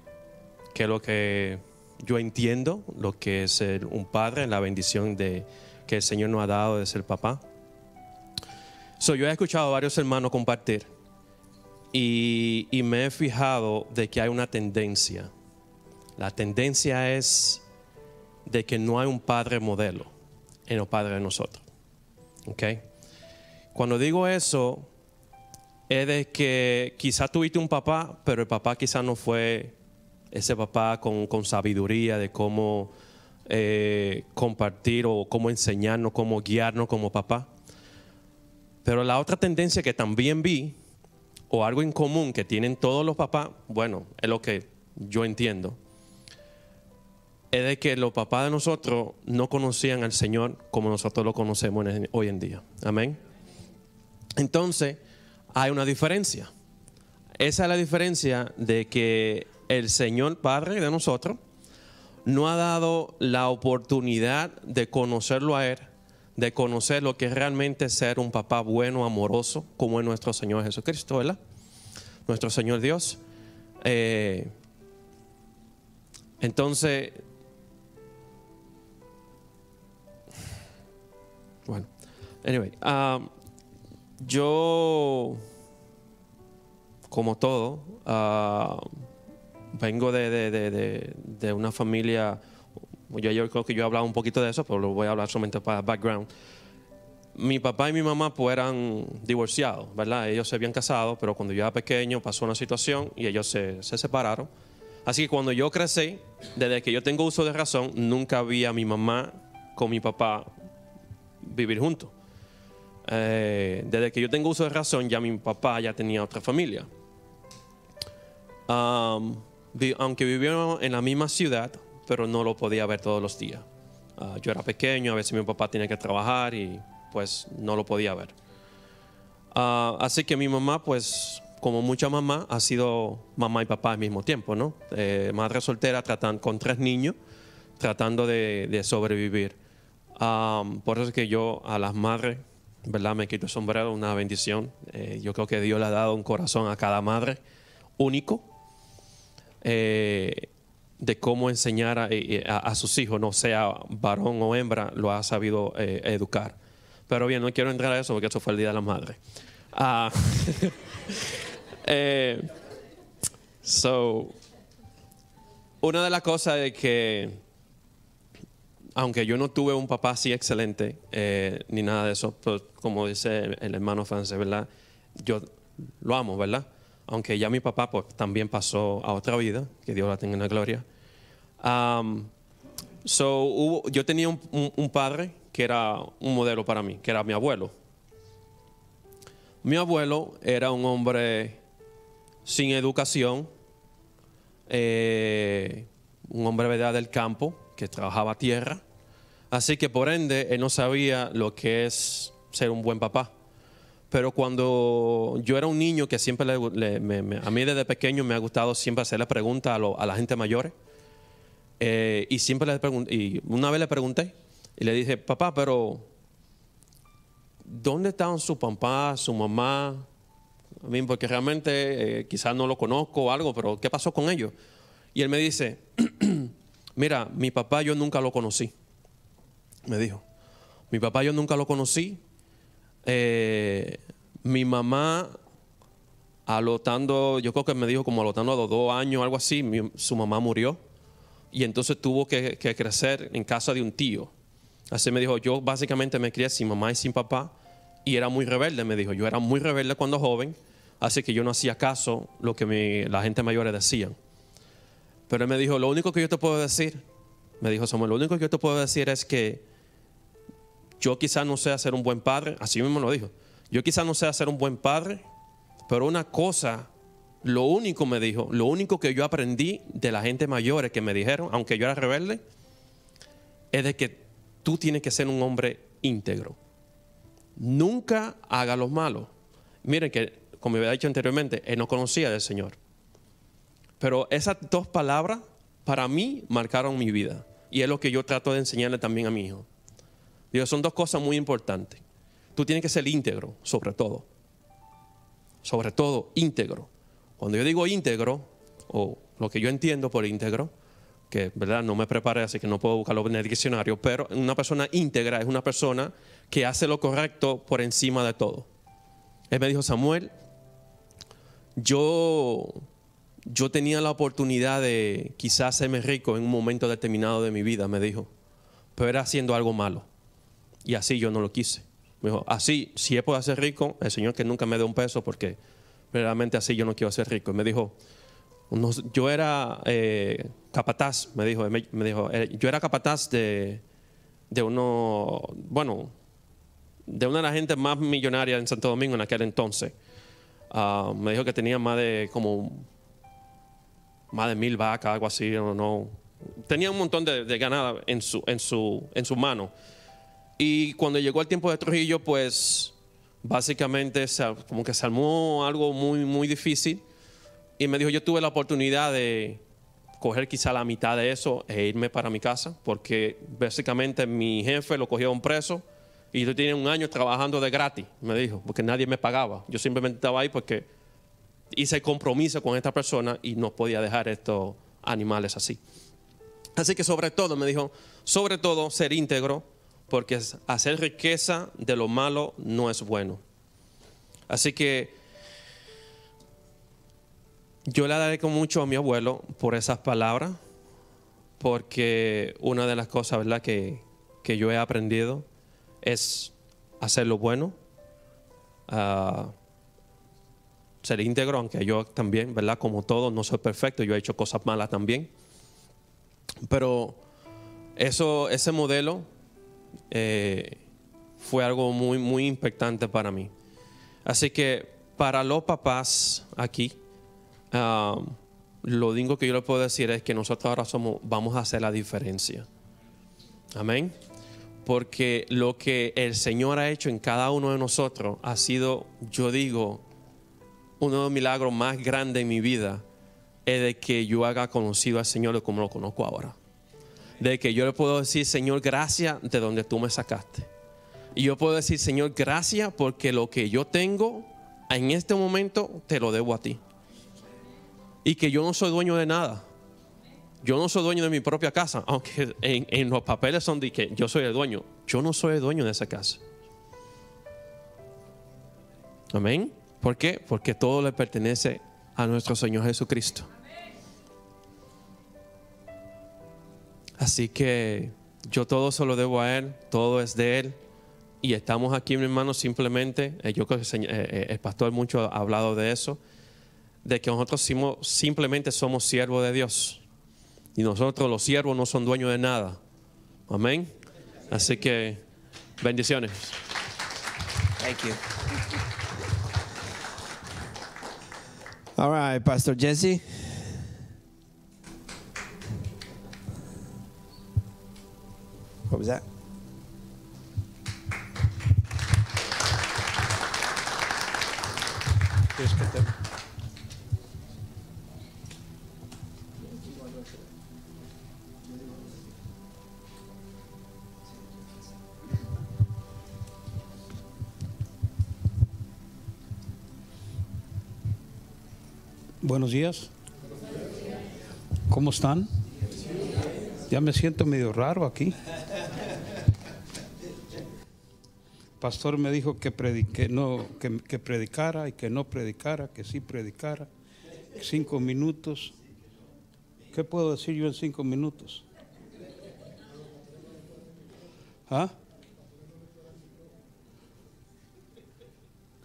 que lo que yo entiendo, lo que es ser un padre, la bendición de, que el Señor nos ha dado de ser papá. So, yo he escuchado a varios hermanos compartir y, y me he fijado de que hay una tendencia. La tendencia es de que no hay un padre modelo en los padres de nosotros. ¿Ok? Cuando digo eso, es de que quizás tuviste un papá, pero el papá quizás no fue ese papá con, sabiduría de cómo eh, compartir o cómo enseñarnos, cómo guiarnos como papá. Pero la otra tendencia que también vi, o algo en común que tienen todos los papás, bueno, es lo que yo entiendo, es de que los papás de nosotros no conocían al Señor como nosotros lo conocemos hoy en día. Amén. Entonces, hay una diferencia. Esa es la diferencia de que el Señor Padre de nosotros no ha dado la oportunidad de conocerlo a Él, de conocer lo que es realmente ser un papá bueno, amoroso, como es nuestro Señor Jesucristo, ¿verdad? Nuestro Señor Dios. Eh, entonces, bueno, anyway, um, yo, como todo, ah, vengo de, de- de- de- una familia, yo, yo creo que yo he hablado un poquito de eso, pero lo voy a hablar solamente para background. Mi papá y mi mamá pues eran divorciados, ¿verdad? Ellos se habían casado, pero cuando yo era pequeño pasó una situación y ellos se, se separaron. Así que cuando yo crecí, desde que yo tengo uso de razón, nunca vi a mi mamá con mi papá vivir juntos. Eh, desde que yo tengo uso de razón, ya mi papá ya tenía otra familia. Aunque vivíamos en la misma ciudad, pero no lo podía ver todos los días. Ah, yo era pequeño, a veces mi papá tenía que trabajar y pues no lo podía ver. Ah, así que mi mamá, pues como mucha mamá, ha sido mamá y papá al mismo tiempo, ¿no? Eh, madre soltera tratan, con tres niños, tratando de, sobrevivir. Por eso es que yo a las madres, ¿verdad? Me quito el sombrero, una bendición. Eh, yo creo que Dios le ha dado un corazón a cada madre único eh, de cómo enseñar a, eh, a- sus hijos, no sea varón o hembra, lo ha sabido educar. Pero bien, no quiero entrar a eso porque eso fue el Día de la Madre. Ah, so, una de las cosas es que, aunque yo no tuve un papá así excelente, eh, ni nada de eso, pues, como dice el, hermano francés, ¿verdad? Yo lo amo, ¿verdad? Aunque ya mi papá pues, también pasó a otra vida, que Dios la tenga en la gloria. Um, so, hubo- yo tenía un padre que era un modelo para mí, que era mi abuelo. Mi abuelo era un hombre sin educación, eh, un hombre ¿verdad? del campo que trabajaba tierra. Así que por ende, él no sabía lo que es ser un buen papá. Pero cuando yo era un niño que siempre le, a mí desde pequeño me ha gustado siempre hacerle preguntas a, a la gente mayores. Eh, y siempre le pregunté, y una vez le pregunté y le dije, papá, pero ¿dónde están su papá, su mamá? A mí, porque realmente eh, quizás no lo conozco o algo, pero ¿qué pasó con ellos? Y él me dice, mira, mi papá yo nunca lo conocí. Me dijo, mi papá yo nunca lo conocí. Eh, mi mamá, alotando, yo creo que me dijo como alotando a los dos años, algo así, su mamá murió. Y entonces tuvo que, que crecer en casa de un tío. Así me dijo, yo básicamente me crié sin mamá y sin papá. Y era muy rebelde, me dijo. Yo era muy rebelde cuando joven. Así que yo no hacía caso lo que la gente mayor decían. Pero él me dijo, lo único que yo te puedo decir, me dijo Samuel, lo único que yo te puedo decir es que yo quizás no sé ser un buen padre, así mismo lo dijo. Yo quizás no sé ser un buen padre, pero una cosa, lo único me dijo, lo único que yo aprendí de la gente mayores que me dijeron, aunque yo era rebelde, es de que tú tienes que ser un hombre íntegro. Nunca haga los malos. Miren que, como había dicho anteriormente, él no conocía del Señor. Pero esas dos palabras para mí marcaron mi vida. Y es lo que yo trato de enseñarle también a mi hijo. Digo, son dos cosas muy importantes. Tú tienes que ser íntegro, sobre todo. Sobre todo, íntegro. Cuando yo digo íntegro, o lo que yo entiendo por íntegro, que verdad no me preparé, así que no puedo buscarlo en el diccionario, pero una persona íntegra es una persona que hace lo correcto por encima de todo. Él me dijo, Samuel, yo, yo tenía la oportunidad de quizás hacerme rico en un momento determinado de mi vida, me dijo, pero era haciendo algo malo. Y así yo no lo quise. Me dijo, así, si él puede ser rico, el Señor que nunca me dé un peso porque realmente así yo no quiero ser rico. Y me dijo, yo era eh, capataz, me dijo, me, dijo eh, yo era capataz de, de uno, bueno, de una de las gentes más millonarias en Santo Domingo en aquel entonces. Ah, me dijo que tenía más de como más de mil vacas, algo así, no, no. Tenía un montón de, de ganado en su, en su, en su mano. Y cuando llegó el tiempo de Trujillo, pues básicamente se- como que se armó algo muy, muy difícil. Y me dijo, yo tuve la oportunidad de coger quizá la mitad de eso e irme para mi casa, porque básicamente mi jefe lo cogió a un preso y yo tenía un año trabajando de gratis, me dijo, porque nadie me pagaba. Yo simplemente estaba ahí porque hice compromiso con esta persona y no podía dejar estos animales así. Así que sobre todo, me dijo, sobre todo ser íntegro, porque hacer riqueza de lo malo no es bueno. Así que yo le agradezco mucho a mi abuelo por esas palabras, porque una de las cosas, ¿verdad?, que, que yo he aprendido es hacer lo bueno, ah, ser íntegro, aunque yo también, ¿verdad? Como todo, no soy perfecto, yo he hecho cosas malas también. Pero eso, ese modelo eh, fue algo muy, muy impactante para mí. Así que para los papás aquí, ah, lo único que yo les puedo decir es que nosotros ahora somos, vamos a hacer la diferencia. Amén. Porque lo que el Señor ha hecho en cada uno de nosotros ha sido, yo digo, uno de los milagros más grandes en mi vida es de que yo haga conocido al Señor como lo conozco ahora. De que yo le puedo decir, Señor, gracias de donde tú me sacaste. Y yo puedo decir, Señor, gracias porque lo que yo tengo en este momento te lo debo a ti. Y que yo no soy dueño de nada. Yo no soy dueño de mi propia casa, aunque en, en los papeles son de que yo soy el dueño. Yo no soy el dueño de esa casa. Amén. ¿Por qué? Porque todo le pertenece a nuestro Señor Jesucristo. Así que yo todo se lo debo a Él, todo es de Él. Y estamos aquí, mi hermano, simplemente, eh, yo creo que eh, eh, el pastor mucho ha hablado de eso, de que nosotros simplemente somos siervos de Dios. Y nosotros los siervos no son dueños de nada. Amén. Así que bendiciones. Thank you. All right, Pastor Jesse. What was that? Buenos días. ¿Cómo están? Ya me siento medio raro aquí. Pastor me dijo que, predique, no, que, que predicara y que no predicara, que sí predicara. Cinco minutos. ¿Qué puedo decir yo en cinco minutos? ¿Ah?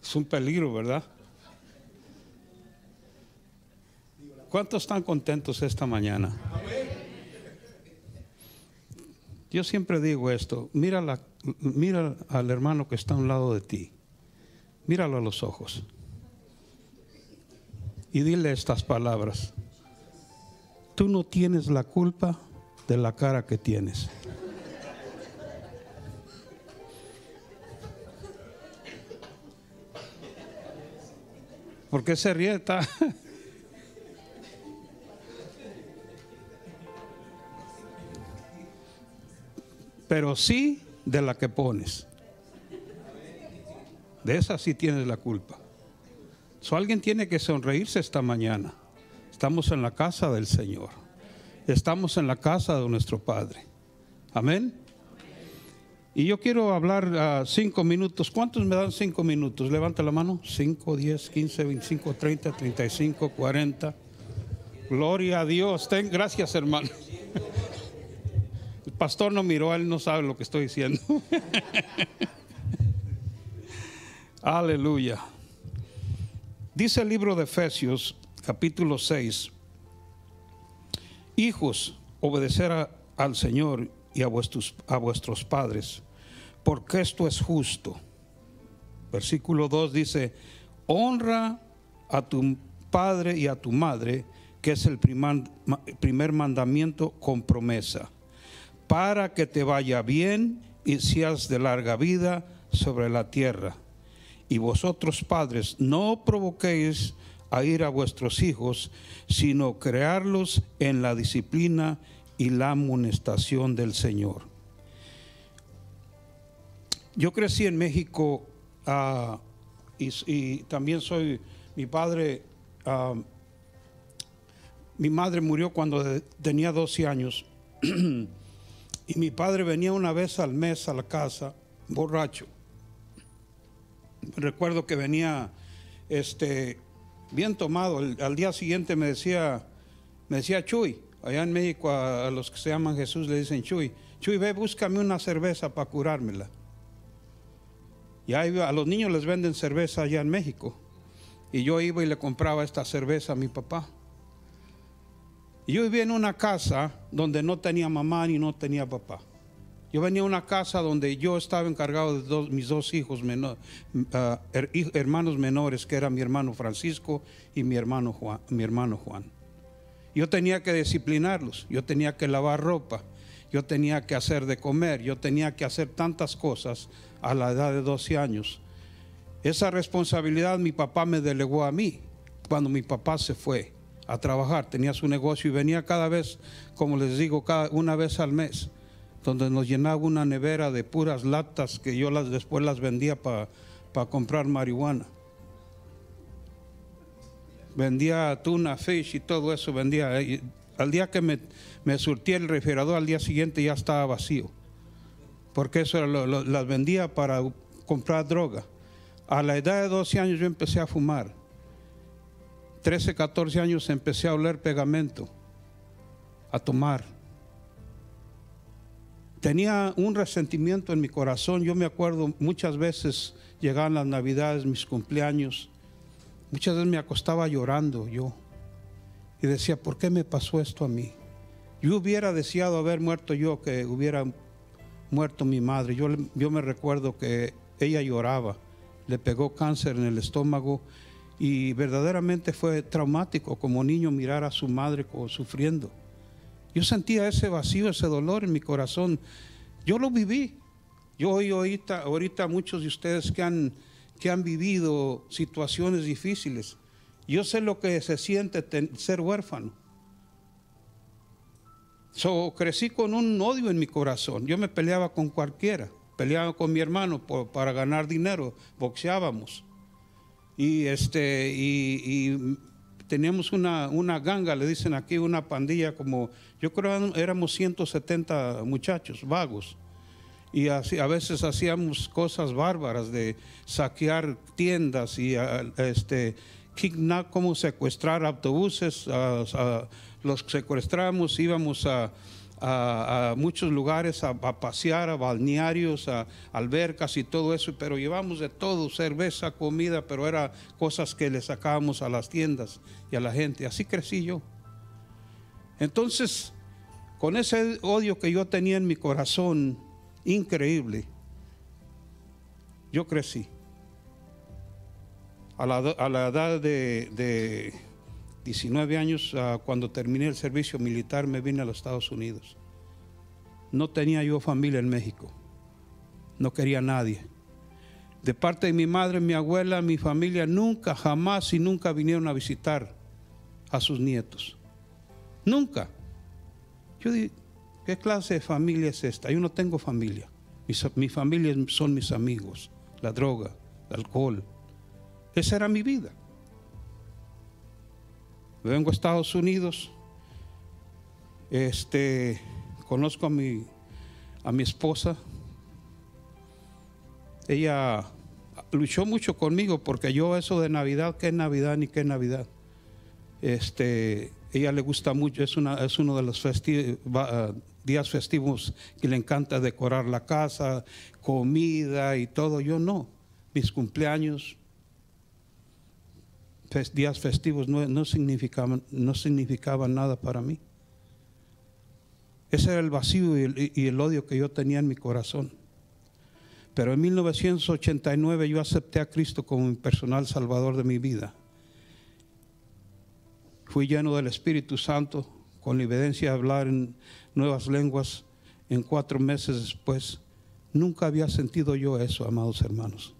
Es un peligro, ¿verdad? ¿Cuántos están contentos esta mañana? Yo siempre digo esto, mira, la- mira al hermano que está a un lado de ti, míralo a los ojos y dile estas palabras. Tú no tienes la culpa de la cara que tienes. ¿Por qué se ríe? pero sí de la que pones. De esa sí tienes la culpa. So, alguien tiene que sonreírse esta mañana. Estamos en la casa del Señor. Estamos en la casa de nuestro Padre. Amén. Y yo quiero hablar ah, cinco minutos. ¿Cuántos me dan cinco minutos? Levanta la mano. Cinco, diez, quince, veinticinco, treinta, treinta y cinco, cuarenta. Gloria a Dios. Ten, gracias, hermano. Pastor no miró, él no sabe lo que estoy diciendo. Aleluya. Dice el libro de Efesios, capítulo 6. Hijos, obedecer al Señor y a vuestros, a vuestros padres, porque esto es justo. Versículo 2 dice, honra a tu padre y a tu madre, que es el primer mandamiento con promesa, para que te vaya bien y seas de larga vida sobre la tierra. Y vosotros padres, no provoquéis a ir a vuestros hijos, sino crearlos en la disciplina y la amonestación del Señor. Yo crecí en México ah, y, también soy, mi padre, ah, mi madre murió cuando tenía 12 años y mi padre venía una vez al mes a la casa borracho. Recuerdo que venía este bien tomado. Al día siguiente me decía, me decía Chuy, allá en México a, a los que se llaman Jesús le dicen Chuy, Chuy, ve, búscame una cerveza para curármela. Y ahí a los niños les venden cerveza allá en México. Y yo iba y le compraba esta cerveza a mi papá. Yo vivía en una casa donde no tenía mamá ni no tenía papá. Yo venía a una casa donde yo estaba encargado de mis dos hijos menor- ah, hermanos menores, que era mi hermano Francisco y. Mi hermano Juan. Yo tenía que disciplinarlos, yo tenía que lavar ropa, yo tenía que hacer de comer, yo tenía que hacer tantas cosas a la edad de 12 años. Esa responsabilidad mi papá me delegó a mí cuando mi papá se fue a trabajar, tenía su negocio y venía cada vez, como les digo, cada, una vez al mes, donde nos llenaba una nevera de puras latas que yo las, después las vendía para comprar marihuana. Vendía tuna, fish y todo eso vendía. Al día que me, me el refrigerador, al día siguiente ya estaba vacío. Porque eso lo- las vendía para comprar droga. A la edad de 12 años yo empecé a fumar. 13, 14 años empecé a oler pegamento, a tomar. Tenía un resentimiento en mi corazón. Yo me acuerdo muchas veces llegaban las navidades, mis cumpleaños. Muchas veces me acostaba llorando yo. Y decía, ¿por qué me pasó esto a mí? Yo hubiera deseado haber muerto yo, que hubiera muerto mi madre. Yo, yo me recuerdo que ella lloraba, le pegó cáncer en el estómago y verdaderamente fue traumático como niño mirar a su madre sufriendo. Yo sentía ese vacío, ese dolor en mi corazón. Yo lo viví. Yo hoy ahorita, muchos de ustedes que han, que han vivido situaciones difíciles, yo sé lo que se siente ser huérfano. So, crecí con un odio en mi corazón. Yo me peleaba con cualquiera. Peleaba con mi hermano para ganar dinero. Boxeábamos. Y, este, y, teníamos una, una ganga, le dicen aquí, una pandilla como, yo creo éramos 170 muchachos vagos. Y así, a veces hacíamos cosas bárbaras de saquear tiendas y este, kidnap, como secuestrar autobuses. los secuestramos, íbamos a, a- muchos lugares a, pasear, a balnearios, a albercas y todo eso, pero llevamos de todo, cerveza, comida, pero era cosas que le sacábamos a las tiendas y a la gente. Así crecí yo. Entonces, con ese odio que yo tenía en mi corazón, increíble, yo crecí. A la, a la edad de 19 años, ah, cuando terminé el servicio militar, me vine a los Estados Unidos. No tenía yo familia en México. No quería a nadie. De parte de mi madre, mi abuela, mi familia, nunca, jamás y nunca vinieron a visitar a sus nietos. Nunca. Yo dije, ¿qué clase de familia es esta? Yo no tengo familia. Mi familia son mis amigos, la droga, el alcohol. Esa era mi vida. Vengo a Estados Unidos. Este, conozco a mi, a mi esposa. Ella luchó mucho conmigo porque yo eso de Navidad, ¿qué Navidad ni qué Navidad? Este, ella le gusta mucho, es, una, es uno de los ah, días festivos que le encanta decorar la casa, comida y todo. Yo no. Mis cumpleaños, días festivos no, no significaban, no significaban nada para mí. Ese era el vacío y el, odio que yo tenía en mi corazón. Pero en 1989 yo acepté a Cristo como mi personal salvador de mi vida. Fui lleno del Espíritu Santo con la evidencia de hablar en nuevas lenguas en cuatro meses después. Nunca había sentido yo eso, amados hermanos,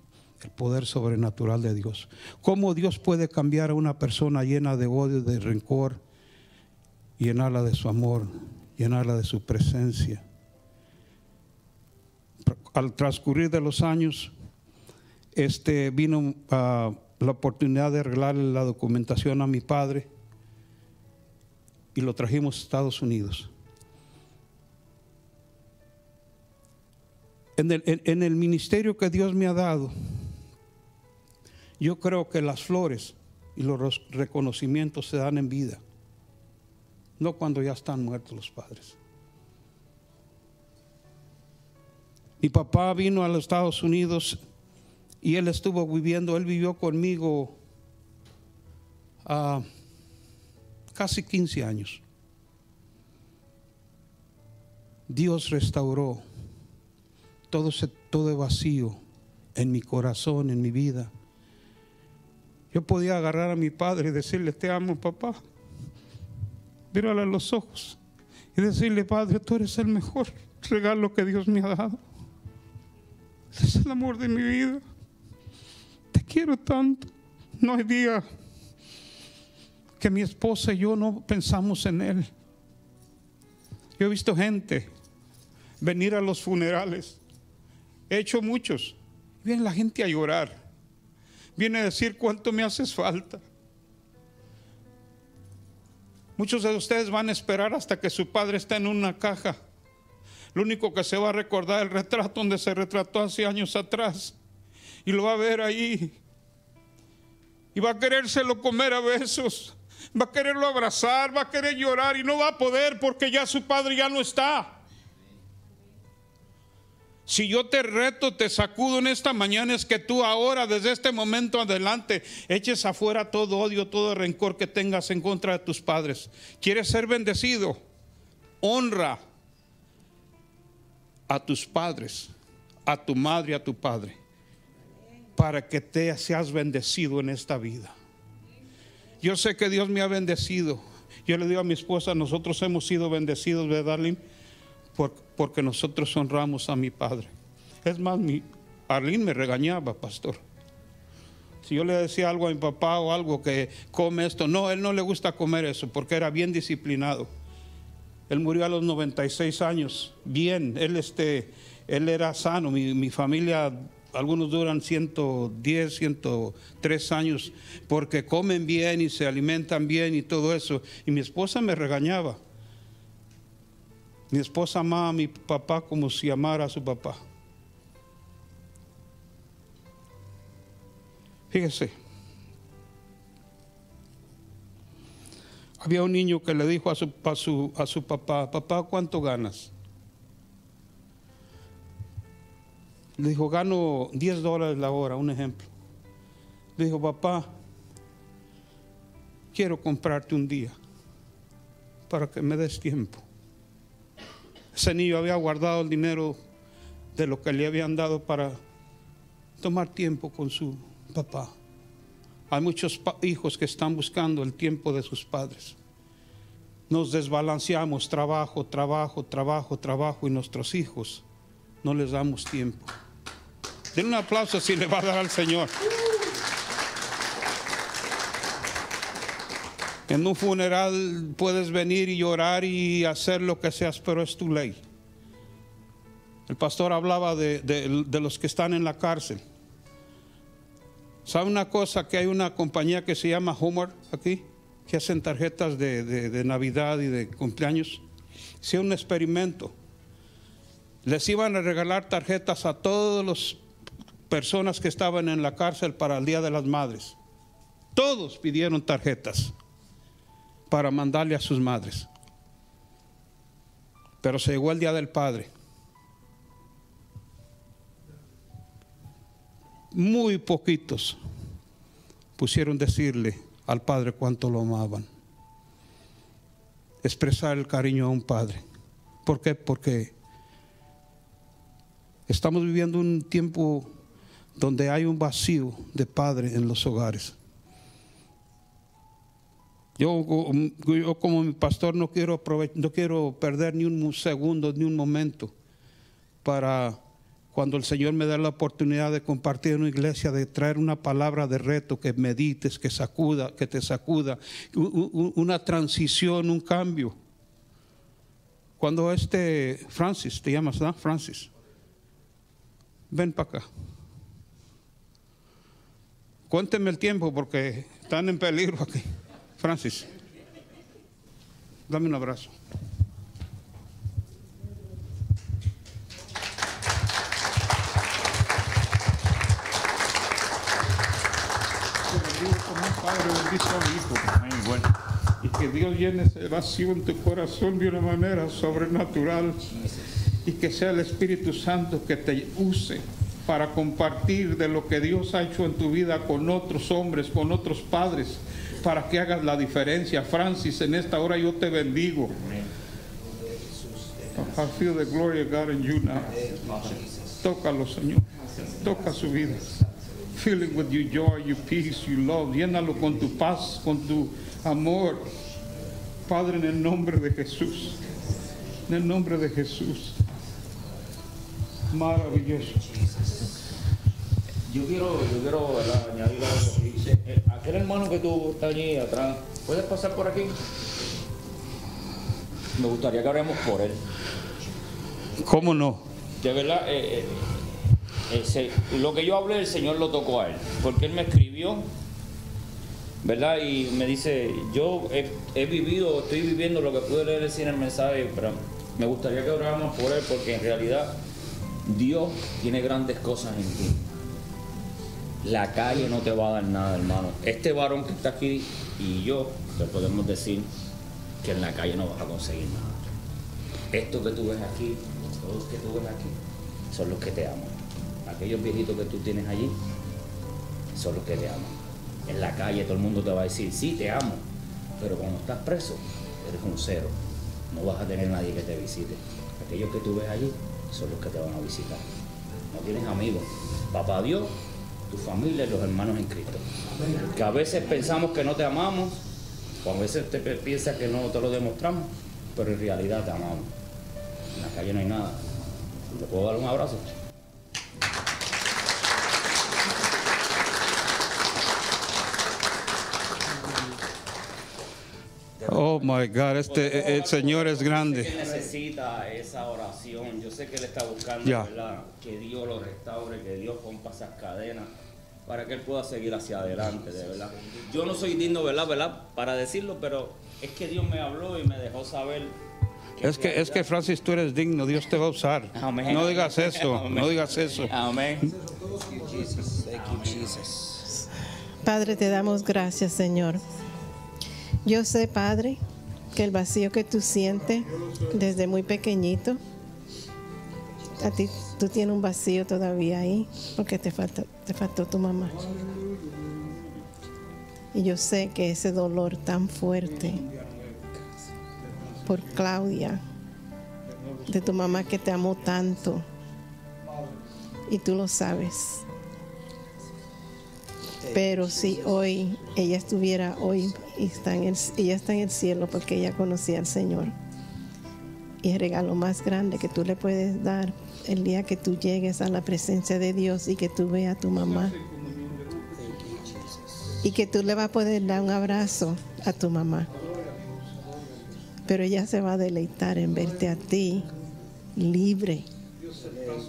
el poder sobrenatural de Dios. ¿Cómo Dios puede cambiar a una persona llena de odio, de rencor, llenarla de su amor, llenarla de su presencia? Al transcurrir de los años, este, vino ah, la oportunidad de arreglarle la documentación a mi padre y lo trajimos a Estados Unidos. En el, en- en el ministerio que Dios me ha dado, yo creo que las flores y los reconocimientos se dan en vida, no cuando ya están muertos los padres. Mi papá vino a los Estados Unidos y él estuvo viviendo, él vivió conmigo a casi 15 años. Dios restauró todo ese todo vacío en mi corazón, en mi vida. Yo podía agarrar a mi padre y decirle, te amo papá. Mírale a los ojos y decirle, Padre, tú eres el mejor regalo que Dios me ha dado. Es el amor de mi vida. Te quiero tanto. No hay día que mi esposa y yo no pensamos en él. Yo he visto gente venir a los funerales. He hecho muchos. Viene la gente a llorar. Viene a decir cuánto me haces falta. Muchos de ustedes van a esperar hasta que su padre esté en una caja. Lo único que se va a recordar es el retrato donde se retrató hace años atrás. Y lo va a ver ahí. Y va a querérselo comer a besos. Va a quererlo abrazar, va a querer llorar y no va a poder porque ya su padre ya no está. Si yo te reto, te sacudo en esta mañana, es que tú ahora, desde este momento adelante, eches afuera todo odio, todo rencor que tengas en contra de tus padres. ¿Quieres ser bendecido? Honra a tus padres, a tu madre, a tu padre, para que te seas bendecido en esta vida. Yo sé que Dios me ha bendecido. Yo le digo a mi esposa, nosotros hemos sido bendecidos, ¿verdad, Darlene? Porque nosotros honramos a mi padre. Es más, mi Arlene me regañaba, pastor. Si yo le decía algo a mi papá o algo que come esto, no, él no le gusta comer eso porque era bien disciplinado. Él murió a los 96 años, bien, él, este, él era sano, mi, mi familia, algunos duran 110, 103 años porque comen bien y se alimentan bien y todo eso. Y mi esposa me regañaba. Mi esposa amaba a mi papá como si amara a su papá. Fíjese, había un niño que le dijo a su, a su, papá, papá, ¿cuánto ganas? Le dijo, gano 10 dólares la hora, un ejemplo. Le dijo, papá, quiero comprarte un día para que me des tiempo. Ese niño había guardado el dinero de lo que le habían dado para tomar tiempo con su papá. Hay muchos hijos que están buscando el tiempo de sus padres. Nos desbalanceamos, trabajo, trabajo, trabajo, trabajo, y nuestros hijos no les damos tiempo. Den un aplauso si le va a dar al Señor. En un funeral puedes venir y llorar y hacer lo que seas, pero es tu ley. El pastor hablaba de, los que están en la cárcel. ¿Sabe una cosa? Que hay una compañía que se llama Homer aquí, que hacen tarjetas de, Navidad y de cumpleaños. Hicieron un experimento. Les iban a regalar tarjetas a todas las personas que estaban en la cárcel para el Día de las Madres. Todos pidieron tarjetas para mandarle a sus madres. Pero se llegó el día del Padre. Muy poquitos pusieron decirle al Padre cuánto lo amaban. Expresar el cariño a un Padre. ¿Por qué? Porque estamos viviendo un tiempo donde hay un vacío de Padre en los hogares. Yo, como mi pastor no quiero, no quiero perder ni un segundo, ni un momento para cuando el Señor me da la oportunidad de compartir en una iglesia, de traer una palabra de reto que medites, que sacuda, que te sacuda, una transición, un cambio. Cuando este Francis, te llamas, ¿no? Francis, ven para acá. Cuénteme el tiempo porque están en peligro aquí. Francis, dame un abrazo. Bueno. Y que Dios llene ese vacío en tu corazón de una manera sobrenatural. Y que sea el Espíritu Santo que te use para compartir de lo que Dios ha hecho en tu vida con otros hombres, con otros padres, para que hagas la diferencia. Francis, en esta hora yo te bendigo. I feel the glory of God in you now. Tócalo, Señor. Toca su vida. Fill it with your joy, your peace, your love. Llénalo con tu paz, con tu amor. Padre, en el nombre de Jesús. En el nombre de Jesús. Maravilloso. Yo quiero, yo quiero ¿verdad? añadir algo. Dice, eh, aquel hermano que tú estás allí atrás, ¿puedes pasar por aquí? Me gustaría que hablemos por él. ¿Cómo no? De verdad, eh, eh, ese- lo que yo hablé, el Señor lo tocó a él, porque él me escribió, ¿verdad? Y me dice, yo he, he vivido, estoy viviendo lo que pude leer decir en el mensaje, pero me gustaría que oráramos por él, porque en realidad Dios tiene grandes cosas en ti. La calle no te va a dar nada, hermano. Este varón que está aquí y yo, te podemos decir que en la calle no vas a conseguir nada. Esto que tú ves aquí, todos que tú ves aquí, son los que te aman. Aquellos viejitos que tú tienes allí, son los que te aman. En la calle todo el mundo te va a decir, sí, te amo, pero cuando estás preso, eres un cero. No vas a tener nadie que te visite. Aquellos que tú ves allí son los que te van a visitar. No tienes amigos. Papá Dios, tu familia y los hermanos en Cristo. Que a veces pensamos que no te amamos, o a veces te piensas que no te lo demostramos, pero en realidad te amamos. En la calle no hay nada. ¿Te puedo dar un abrazo? Oh my God, este el Señor es Él grande. necesita esa oración. Yo sé que él está buscando. Que Dios lo restaure, que Dios rompa esas cadenas para que él pueda seguir hacia adelante, de verdad. Yo no soy digno, ¿verdad? ¿verdad? Para decirlo, pero es que Dios me habló y me dejó saber. Es que, es que Francis, tú eres digno, Dios te va a usar. Amén. No digas eso, Amén. no digas eso. Amén. Padre, te damos gracias, Señor. Yo sé, Padre, que el vacío que tú sientes desde muy pequeñito, a ti tú tienes un vacío todavía ahí, porque te falta, te faltó tu mamá. Y yo sé que ese dolor tan fuerte por Claudia, de tu mamá que te amó tanto, y tú lo sabes. Pero si hoy ella estuviera hoy y está en el, ella está en el cielo porque ella conocía al Señor. Y el regalo más grande que tú le puedes dar el día que tú llegues a la presencia de Dios y que tú veas a tu mamá. Y que tú le vas a poder dar un abrazo a tu mamá. Pero ella se va a deleitar en verte a ti libre.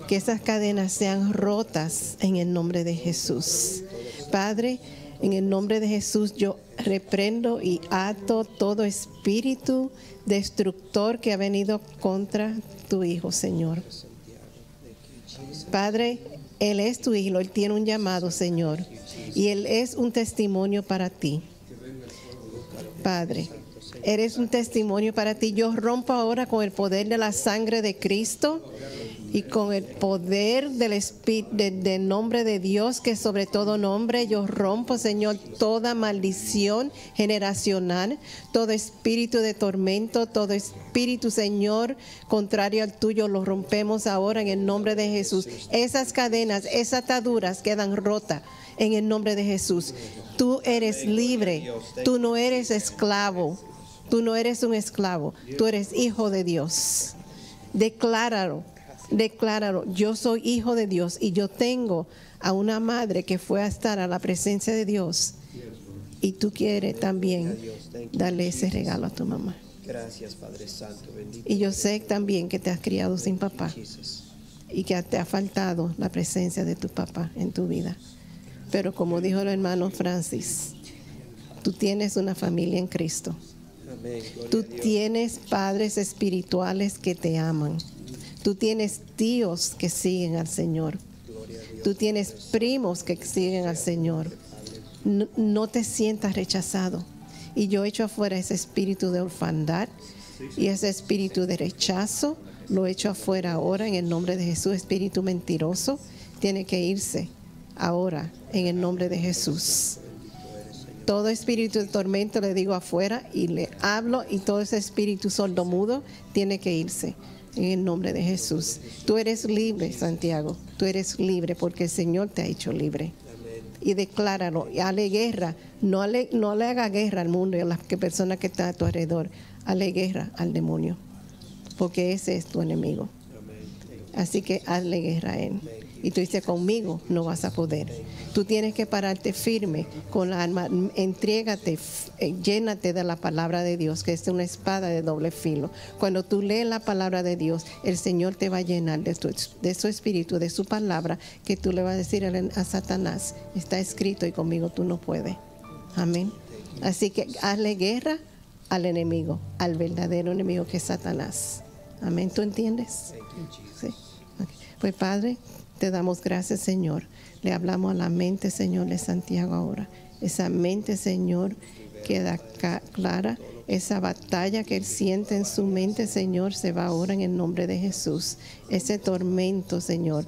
Que esas cadenas sean rotas en el nombre de Jesús. Padre, en el nombre de Jesús yo reprendo y ato todo espíritu destructor que ha venido contra tu Hijo, Señor. Padre, Él es tu Hijo, Él tiene un llamado, Señor, y Él es un testimonio para ti. Padre, eres un testimonio para ti. Yo rompo ahora con el poder de la sangre de Cristo y con el poder del espíritu del nombre de Dios que sobre todo nombre yo rompo Señor toda maldición generacional todo espíritu de tormento todo espíritu Señor contrario al tuyo lo rompemos ahora en el nombre de Jesús. Esas cadenas esas ataduras quedan rotas en el nombre de Jesús. Tú eres libre tú no eres esclavo tú no eres un esclavo tú eres hijo de Dios. Decláralo decláralo, yo soy hijo de Dios y yo tengo a una madre que fue a estar a la presencia de Dios y tú quieres también darle ese regalo a tu mamá. Gracias, Padre Santo, bendito. Y yo sé también que te has criado sin papá y que te ha faltado la presencia de tu papá en tu vida. Pero como dijo el hermano Francis, tú tienes una familia en Cristo. Amén. Tú tienes padres espirituales que te aman. Tú tienes tíos que siguen al Señor. Tú tienes primos que siguen al Señor. no, no te sientas rechazado. Y yo echo afuera ese espíritu de orfandad y ese espíritu de rechazo. Lo echo afuera ahora en el nombre de Jesús. Espíritu mentiroso tiene que irse ahora en el nombre de Jesús. Todo espíritu de tormento le digo afuera y le hablo y todo ese espíritu sordomudo tiene que irse en el nombre de Jesús. Tú eres libre, Santiago. Tú eres libre porque el Señor te ha hecho libre. Y decláralo, y hale guerra. No le, no le haga guerra al mundo y a las que personas que están a tu alrededor. Hale guerra al demonio. Porque ese es tu enemigo. Así que hazle guerra a él. Y tú dices, conmigo no vas a poder. Tú tienes que pararte firme con la alma. Entrégate, eh, llénate de la palabra de Dios, que es una espada de doble filo. Cuando tú lees la palabra de Dios, el Señor te va a llenar de, tu- de su espíritu, de su palabra, que tú le vas a decir a, Satanás, está escrito y conmigo tú no puedes. Amén. Así que hazle guerra al enemigo, al verdadero enemigo que es Satanás. Amén. ¿Tú entiendes? Sí. Pues Padre, te damos gracias, Señor. Le hablamos a la mente, Señor, de Santiago ahora. Esa mente, Señor, queda clara. Esa batalla que él siente en su mente, Señor, se va ahora en el nombre de Jesús. Ese tormento, Señor,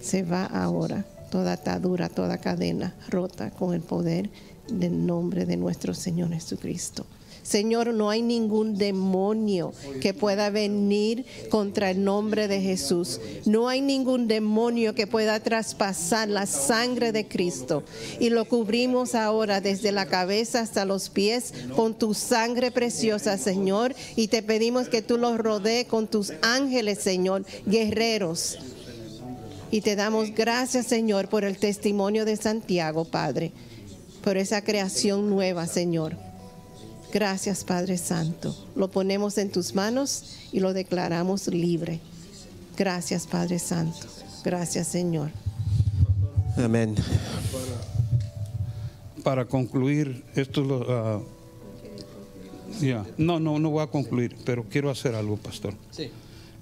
se va ahora. Toda atadura, toda cadena rota con el poder del nombre de nuestro Señor Jesucristo. Señor, no hay ningún demonio que pueda venir contra el nombre de Jesús. No hay ningún demonio que pueda traspasar la sangre de Cristo. Y lo cubrimos ahora desde la cabeza hasta los pies con tu sangre preciosa, Señor. Y te pedimos que tú los rodees con tus ángeles, Señor, guerreros. Y te damos gracias, Señor, por el testimonio de Santiago, Padre, por esa creación nueva, Señor. Gracias, Padre Santo. Lo ponemos en tus manos y lo declaramos libre. Gracias, Padre Santo. Gracias, Señor. Amén. Para concluir, esto es lo. ah, ya. No, no, no voy a concluir, pero quiero hacer algo, pastor. Sí.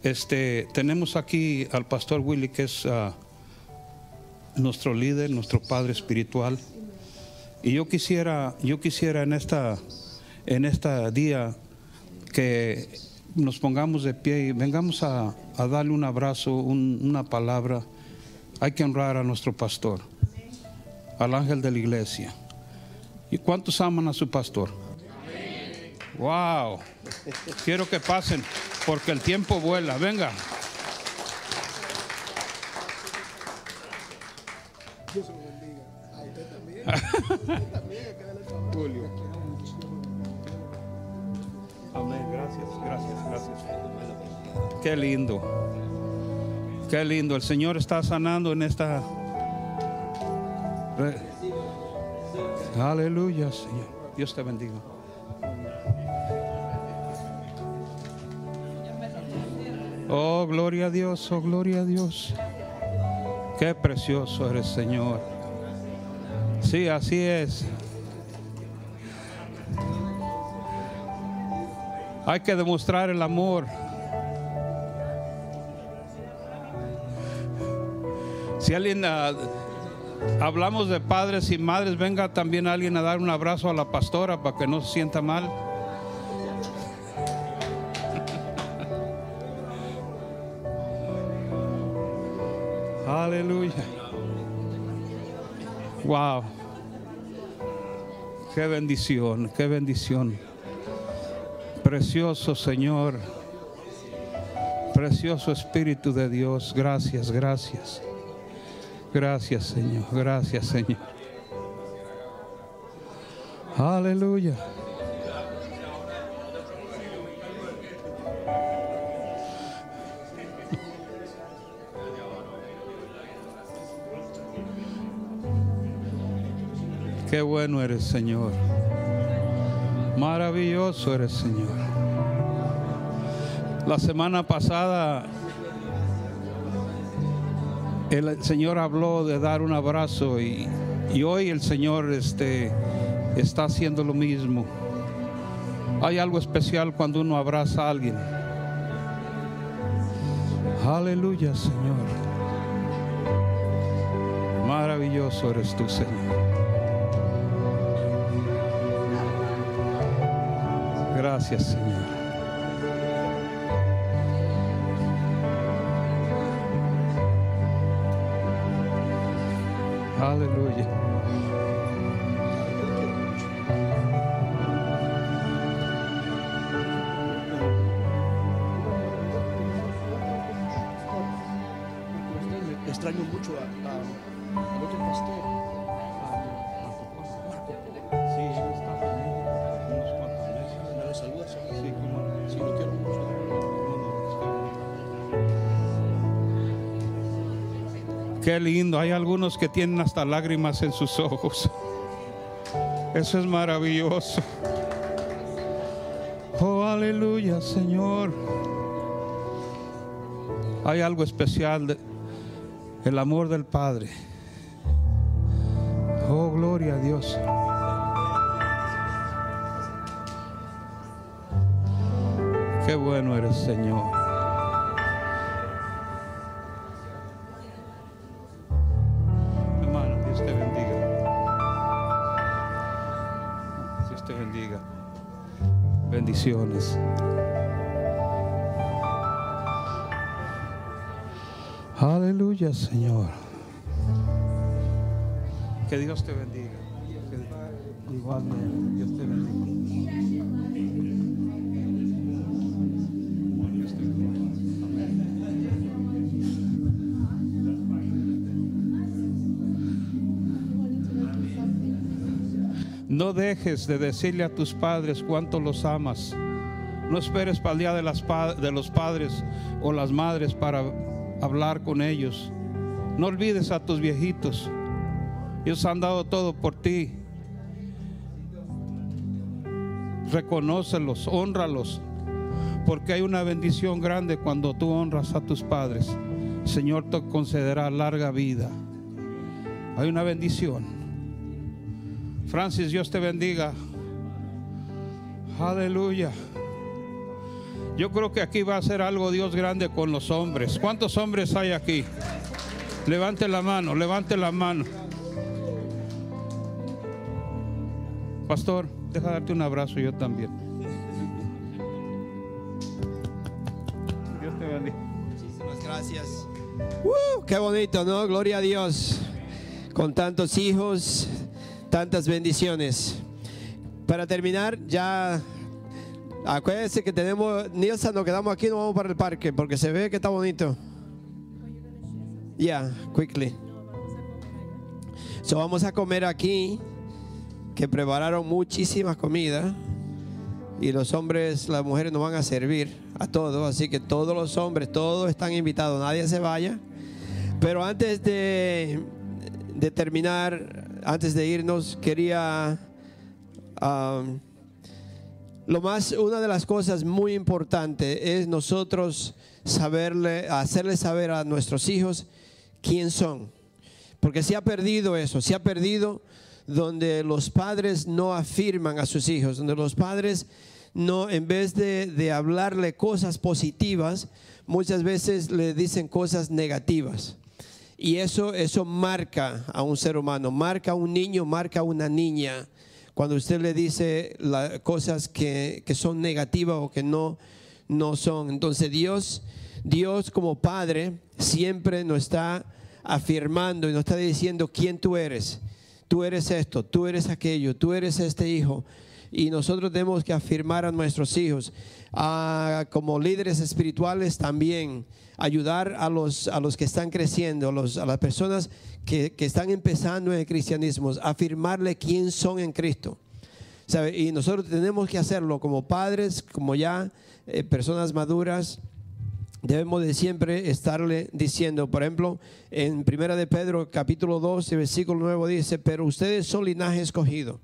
Este, tenemos aquí al pastor Willy, que es ah, nuestro líder, nuestro padre espiritual. Y yo quisiera, yo quisiera en esta, en este día que nos pongamos de pie y vengamos a, a darle un abrazo, un- una palabra. Hay que honrar a nuestro pastor, al ángel de la iglesia. ¿Y cuántos aman a su pastor? Wow. Quiero que pasen porque el tiempo vuela. Venga. Julio. Gracias, gracias, gracias. Qué lindo. Qué lindo. El Señor está sanando en esta. Aleluya, Señor. Dios te bendiga. Oh, gloria a Dios, oh, gloria a Dios. Qué precioso eres, Señor. Sí, así es. Hay que demostrar el amor. Si alguien ah, hablamos de padres y madres, venga también alguien a dar un abrazo a la pastora para que no se sienta mal. Aleluya. Wow. Qué bendición, qué bendición. Precioso Señor. Precioso Espíritu de Dios. Gracias, gracias. Gracias Señor, gracias Señor. Aleluya. Qué bueno eres, Señor. Maravilloso eres, Señor. La semana pasada el Señor habló de dar un abrazo y, y hoy el Señor este, está haciendo lo mismo. Hay algo especial cuando uno abraza a alguien. Aleluya, Señor. Maravilloso eres tú, Señor. Gracias, Señor. Aleluya. Qué lindo, hay algunos que tienen hasta lágrimas en sus ojos. Eso es maravilloso. Oh, aleluya, Señor. Hay algo especial, de- el amor del Padre. Oh, gloria a Dios. Qué bueno eres, Señor. Bendiciones. Aleluya, Señor. Que Dios te bendiga. Igualmente, Dios te bendiga. No dejes de decirle a tus padres cuánto los amas. No esperes para el día de, las de los padres o las madres para hablar con ellos. No olvides a tus viejitos. Ellos han dado todo por ti. Reconócelos, honralos, porque hay una bendición grande cuando tú honras a tus padres. Señor te concederá larga vida. Hay una bendición. Francis, Dios te bendiga. Aleluya. Yo creo que aquí va a ser algo Dios grande con los hombres. ¿Cuántos hombres hay aquí? Levante la mano, levante la mano. Pastor, deja darte un abrazo yo también. Dios te bendiga. Muchísimas gracias. ¡Uh! qué bonito, ¿no? Gloria a Dios. Con tantos hijos, tantas bendiciones. Para terminar, ya acuérdense que tenemos, Nilsa, nos quedamos aquí, no vamos para el parque, porque se ve que está bonito. Ya, quickly. So vamos a comer aquí, que prepararon muchísimas comidas. Y los hombres, las mujeres nos van a servir a todos. Así que todos los hombres, todos están invitados, nadie se vaya. Pero antes de, de terminar, antes de irnos, quería... um, lo más, una de las cosas muy importantes es nosotros saberle, hacerle saber a nuestros hijos quién son. Porque se ha perdido eso, se ha perdido donde los padres no afirman a sus hijos, donde los padres no, en vez de, de hablarle cosas positivas, muchas veces le dicen cosas negativas. Y eso, eso marca a un ser humano, marca a un niño, marca a una niña. Cuando usted le dice la- cosas que, que son negativas o que no, no son. Entonces Dios, Dios como Padre siempre nos está afirmando y nos está diciendo quién tú eres. Tú eres esto, tú eres aquello, tú eres este hijo. Y nosotros tenemos que afirmar a nuestros hijos. Ah, como líderes espirituales también ayudar a los, a los que están creciendo, los- a las personas que, que están empezando en el cristianismo, afirmarle quién son en Cristo. ¿Sabe? Y nosotros tenemos que hacerlo como padres, como ya eh, personas maduras. Debemos de siempre estarle diciendo, por ejemplo, en Primera de Pedro capítulo 12, versículo 9 dice, pero ustedes son linaje escogido.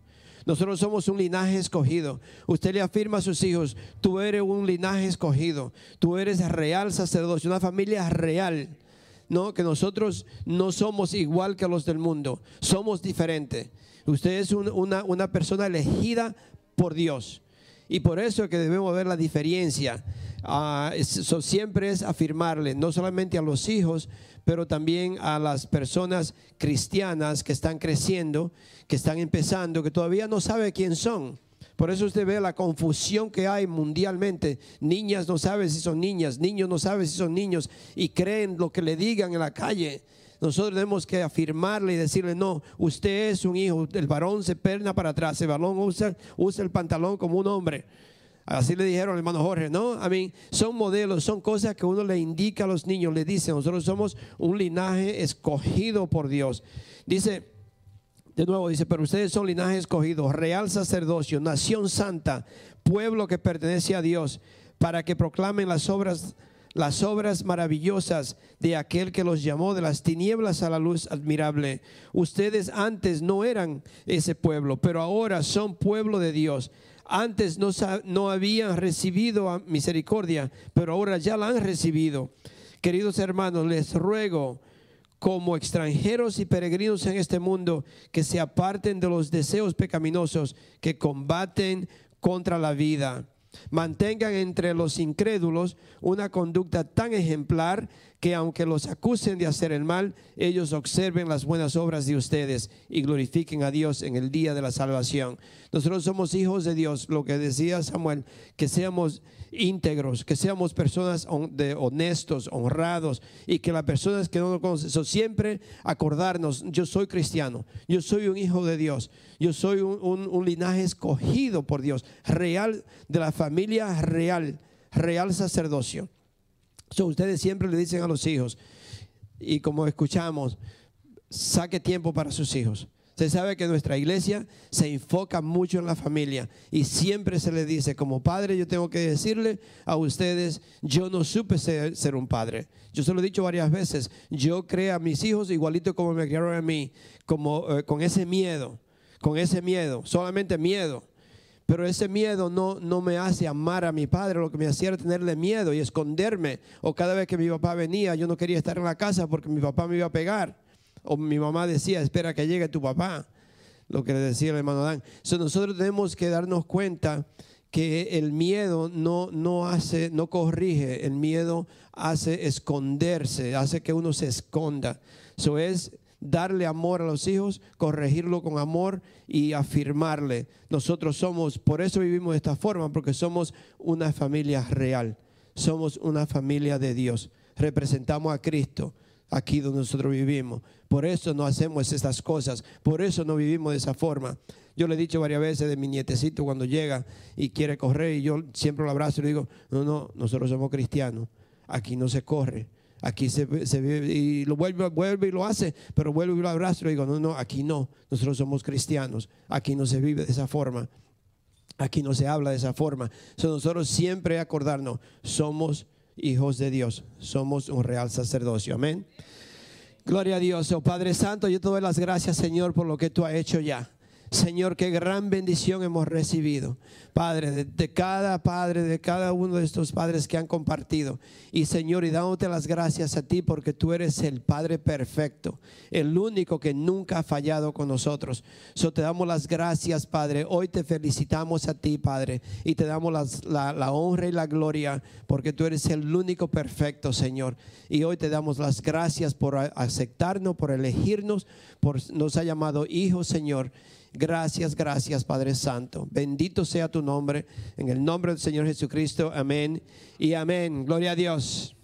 Nosotros somos un linaje escogido. Usted le afirma a sus hijos, tú eres un linaje escogido. Tú eres real sacerdocio, una familia real. No, que nosotros no somos igual que los del mundo. Somos diferentes. Usted es un- una, una persona elegida por Dios. Y por eso es que debemos ver la diferencia. So- siempre es afirmarle, no solamente a los hijos, pero también a las personas cristianas que están creciendo, que están empezando, que todavía no saben quién son. Por eso usted ve la confusión que hay mundialmente. Niñas no saben si son niñas, niños no saben si son niños y creen lo que le digan en la calle. Nosotros tenemos que afirmarle y decirle, no, usted es un hijo, el varón se perna para atrás, el varón usa, usa el pantalón como un hombre. Así le dijeron al hermano Jorge, ¿no? A mí son modelos, son cosas que uno le indica a los niños, le dice, nosotros somos un linaje escogido por Dios. Dice, de nuevo, dice, pero ustedes son linaje escogido, real sacerdocio, nación santa, pueblo que pertenece a Dios, para que proclamen las obras las obras maravillosas de aquel que los llamó de las tinieblas a la luz admirable. Ustedes antes no eran ese pueblo, pero ahora son pueblo de Dios. Antes no, no habían recibido misericordia, pero ahora ya la han recibido. Queridos hermanos, les ruego como extranjeros y peregrinos en este mundo que se aparten de los deseos pecaminosos que combaten contra la vida mantengan entre los incrédulos una conducta tan ejemplar que aunque los acusen de hacer el mal, ellos observen las buenas obras de ustedes y glorifiquen a Dios en el día de la salvación. Nosotros somos hijos de Dios, lo que decía Samuel, que seamos íntegros, que seamos personas de honestos, honrados y que las personas que no nos conocen, siempre acordarnos, yo soy cristiano, yo soy un hijo de Dios, yo soy un, un linaje escogido por Dios, real, de la familia real, real sacerdocio. So, ustedes siempre le dicen a los hijos, y como escuchamos, saque tiempo para sus hijos. Usted sabe que nuestra iglesia se enfoca mucho en la familia y siempre se le dice, como padre yo tengo que decirle a ustedes, yo no supe ser, un padre. Yo se lo he dicho varias veces, yo creé a mis hijos igualito como me criaron a mí, como, eh, con ese miedo, con ese miedo, solamente miedo. Pero ese miedo no, no me hace amar a mi padre, lo que me hacía era tenerle miedo y esconderme. O cada vez que mi papá venía, yo no quería estar en la casa porque mi papá me iba a pegar. O mi mamá decía, espera que llegue tu papá. Lo que le decía el hermano Dan. nosotros tenemos que darnos cuenta que el miedo no, no hace, no corrige, el miedo hace esconderse, hace que uno se esconda. Eso es darle amor a los hijos, corregirlo con amor y afirmarle. Nosotros somos, por eso vivimos de esta forma, porque somos una familia real, somos una familia de Dios, representamos a Cristo aquí donde nosotros vivimos. Por eso no hacemos estas cosas, por eso no vivimos de esa forma. Yo le he dicho varias veces de mi nietecito cuando llega y quiere correr y yo siempre lo abrazo y le digo, no, no, nosotros somos cristianos, aquí no se corre, Aquí se, vive y lo vuelve, vuelve y lo hace, pero vuelve y lo abraza y digo, no, no, aquí no, nosotros somos cristianos, aquí no se vive de esa forma, aquí no se habla de esa forma. nosotros siempre acordarnos, somos hijos de Dios, somos un real sacerdocio, amén. Gloria a Dios, oh Padre Santo, yo te doy las gracias, Señor, por lo que tú has hecho ya. Señor, qué gran bendición hemos recibido. Padre, de, cada padre, de cada uno de estos padres que han compartido. Y Señor, y dándote las gracias a ti porque tú eres el Padre perfecto, el único que nunca ha fallado con nosotros. So te damos las gracias, Padre. Hoy te felicitamos a ti, Padre, y te damos la, la honra y la gloria porque tú eres el único perfecto, Señor. Y hoy te damos las gracias por aceptarnos, por elegirnos, por nos ha llamado hijos, Señor. Gracias, gracias Padre Santo. Bendito sea tu nombre. En el nombre del Señor Jesucristo. Amén y amén. Gloria a Dios.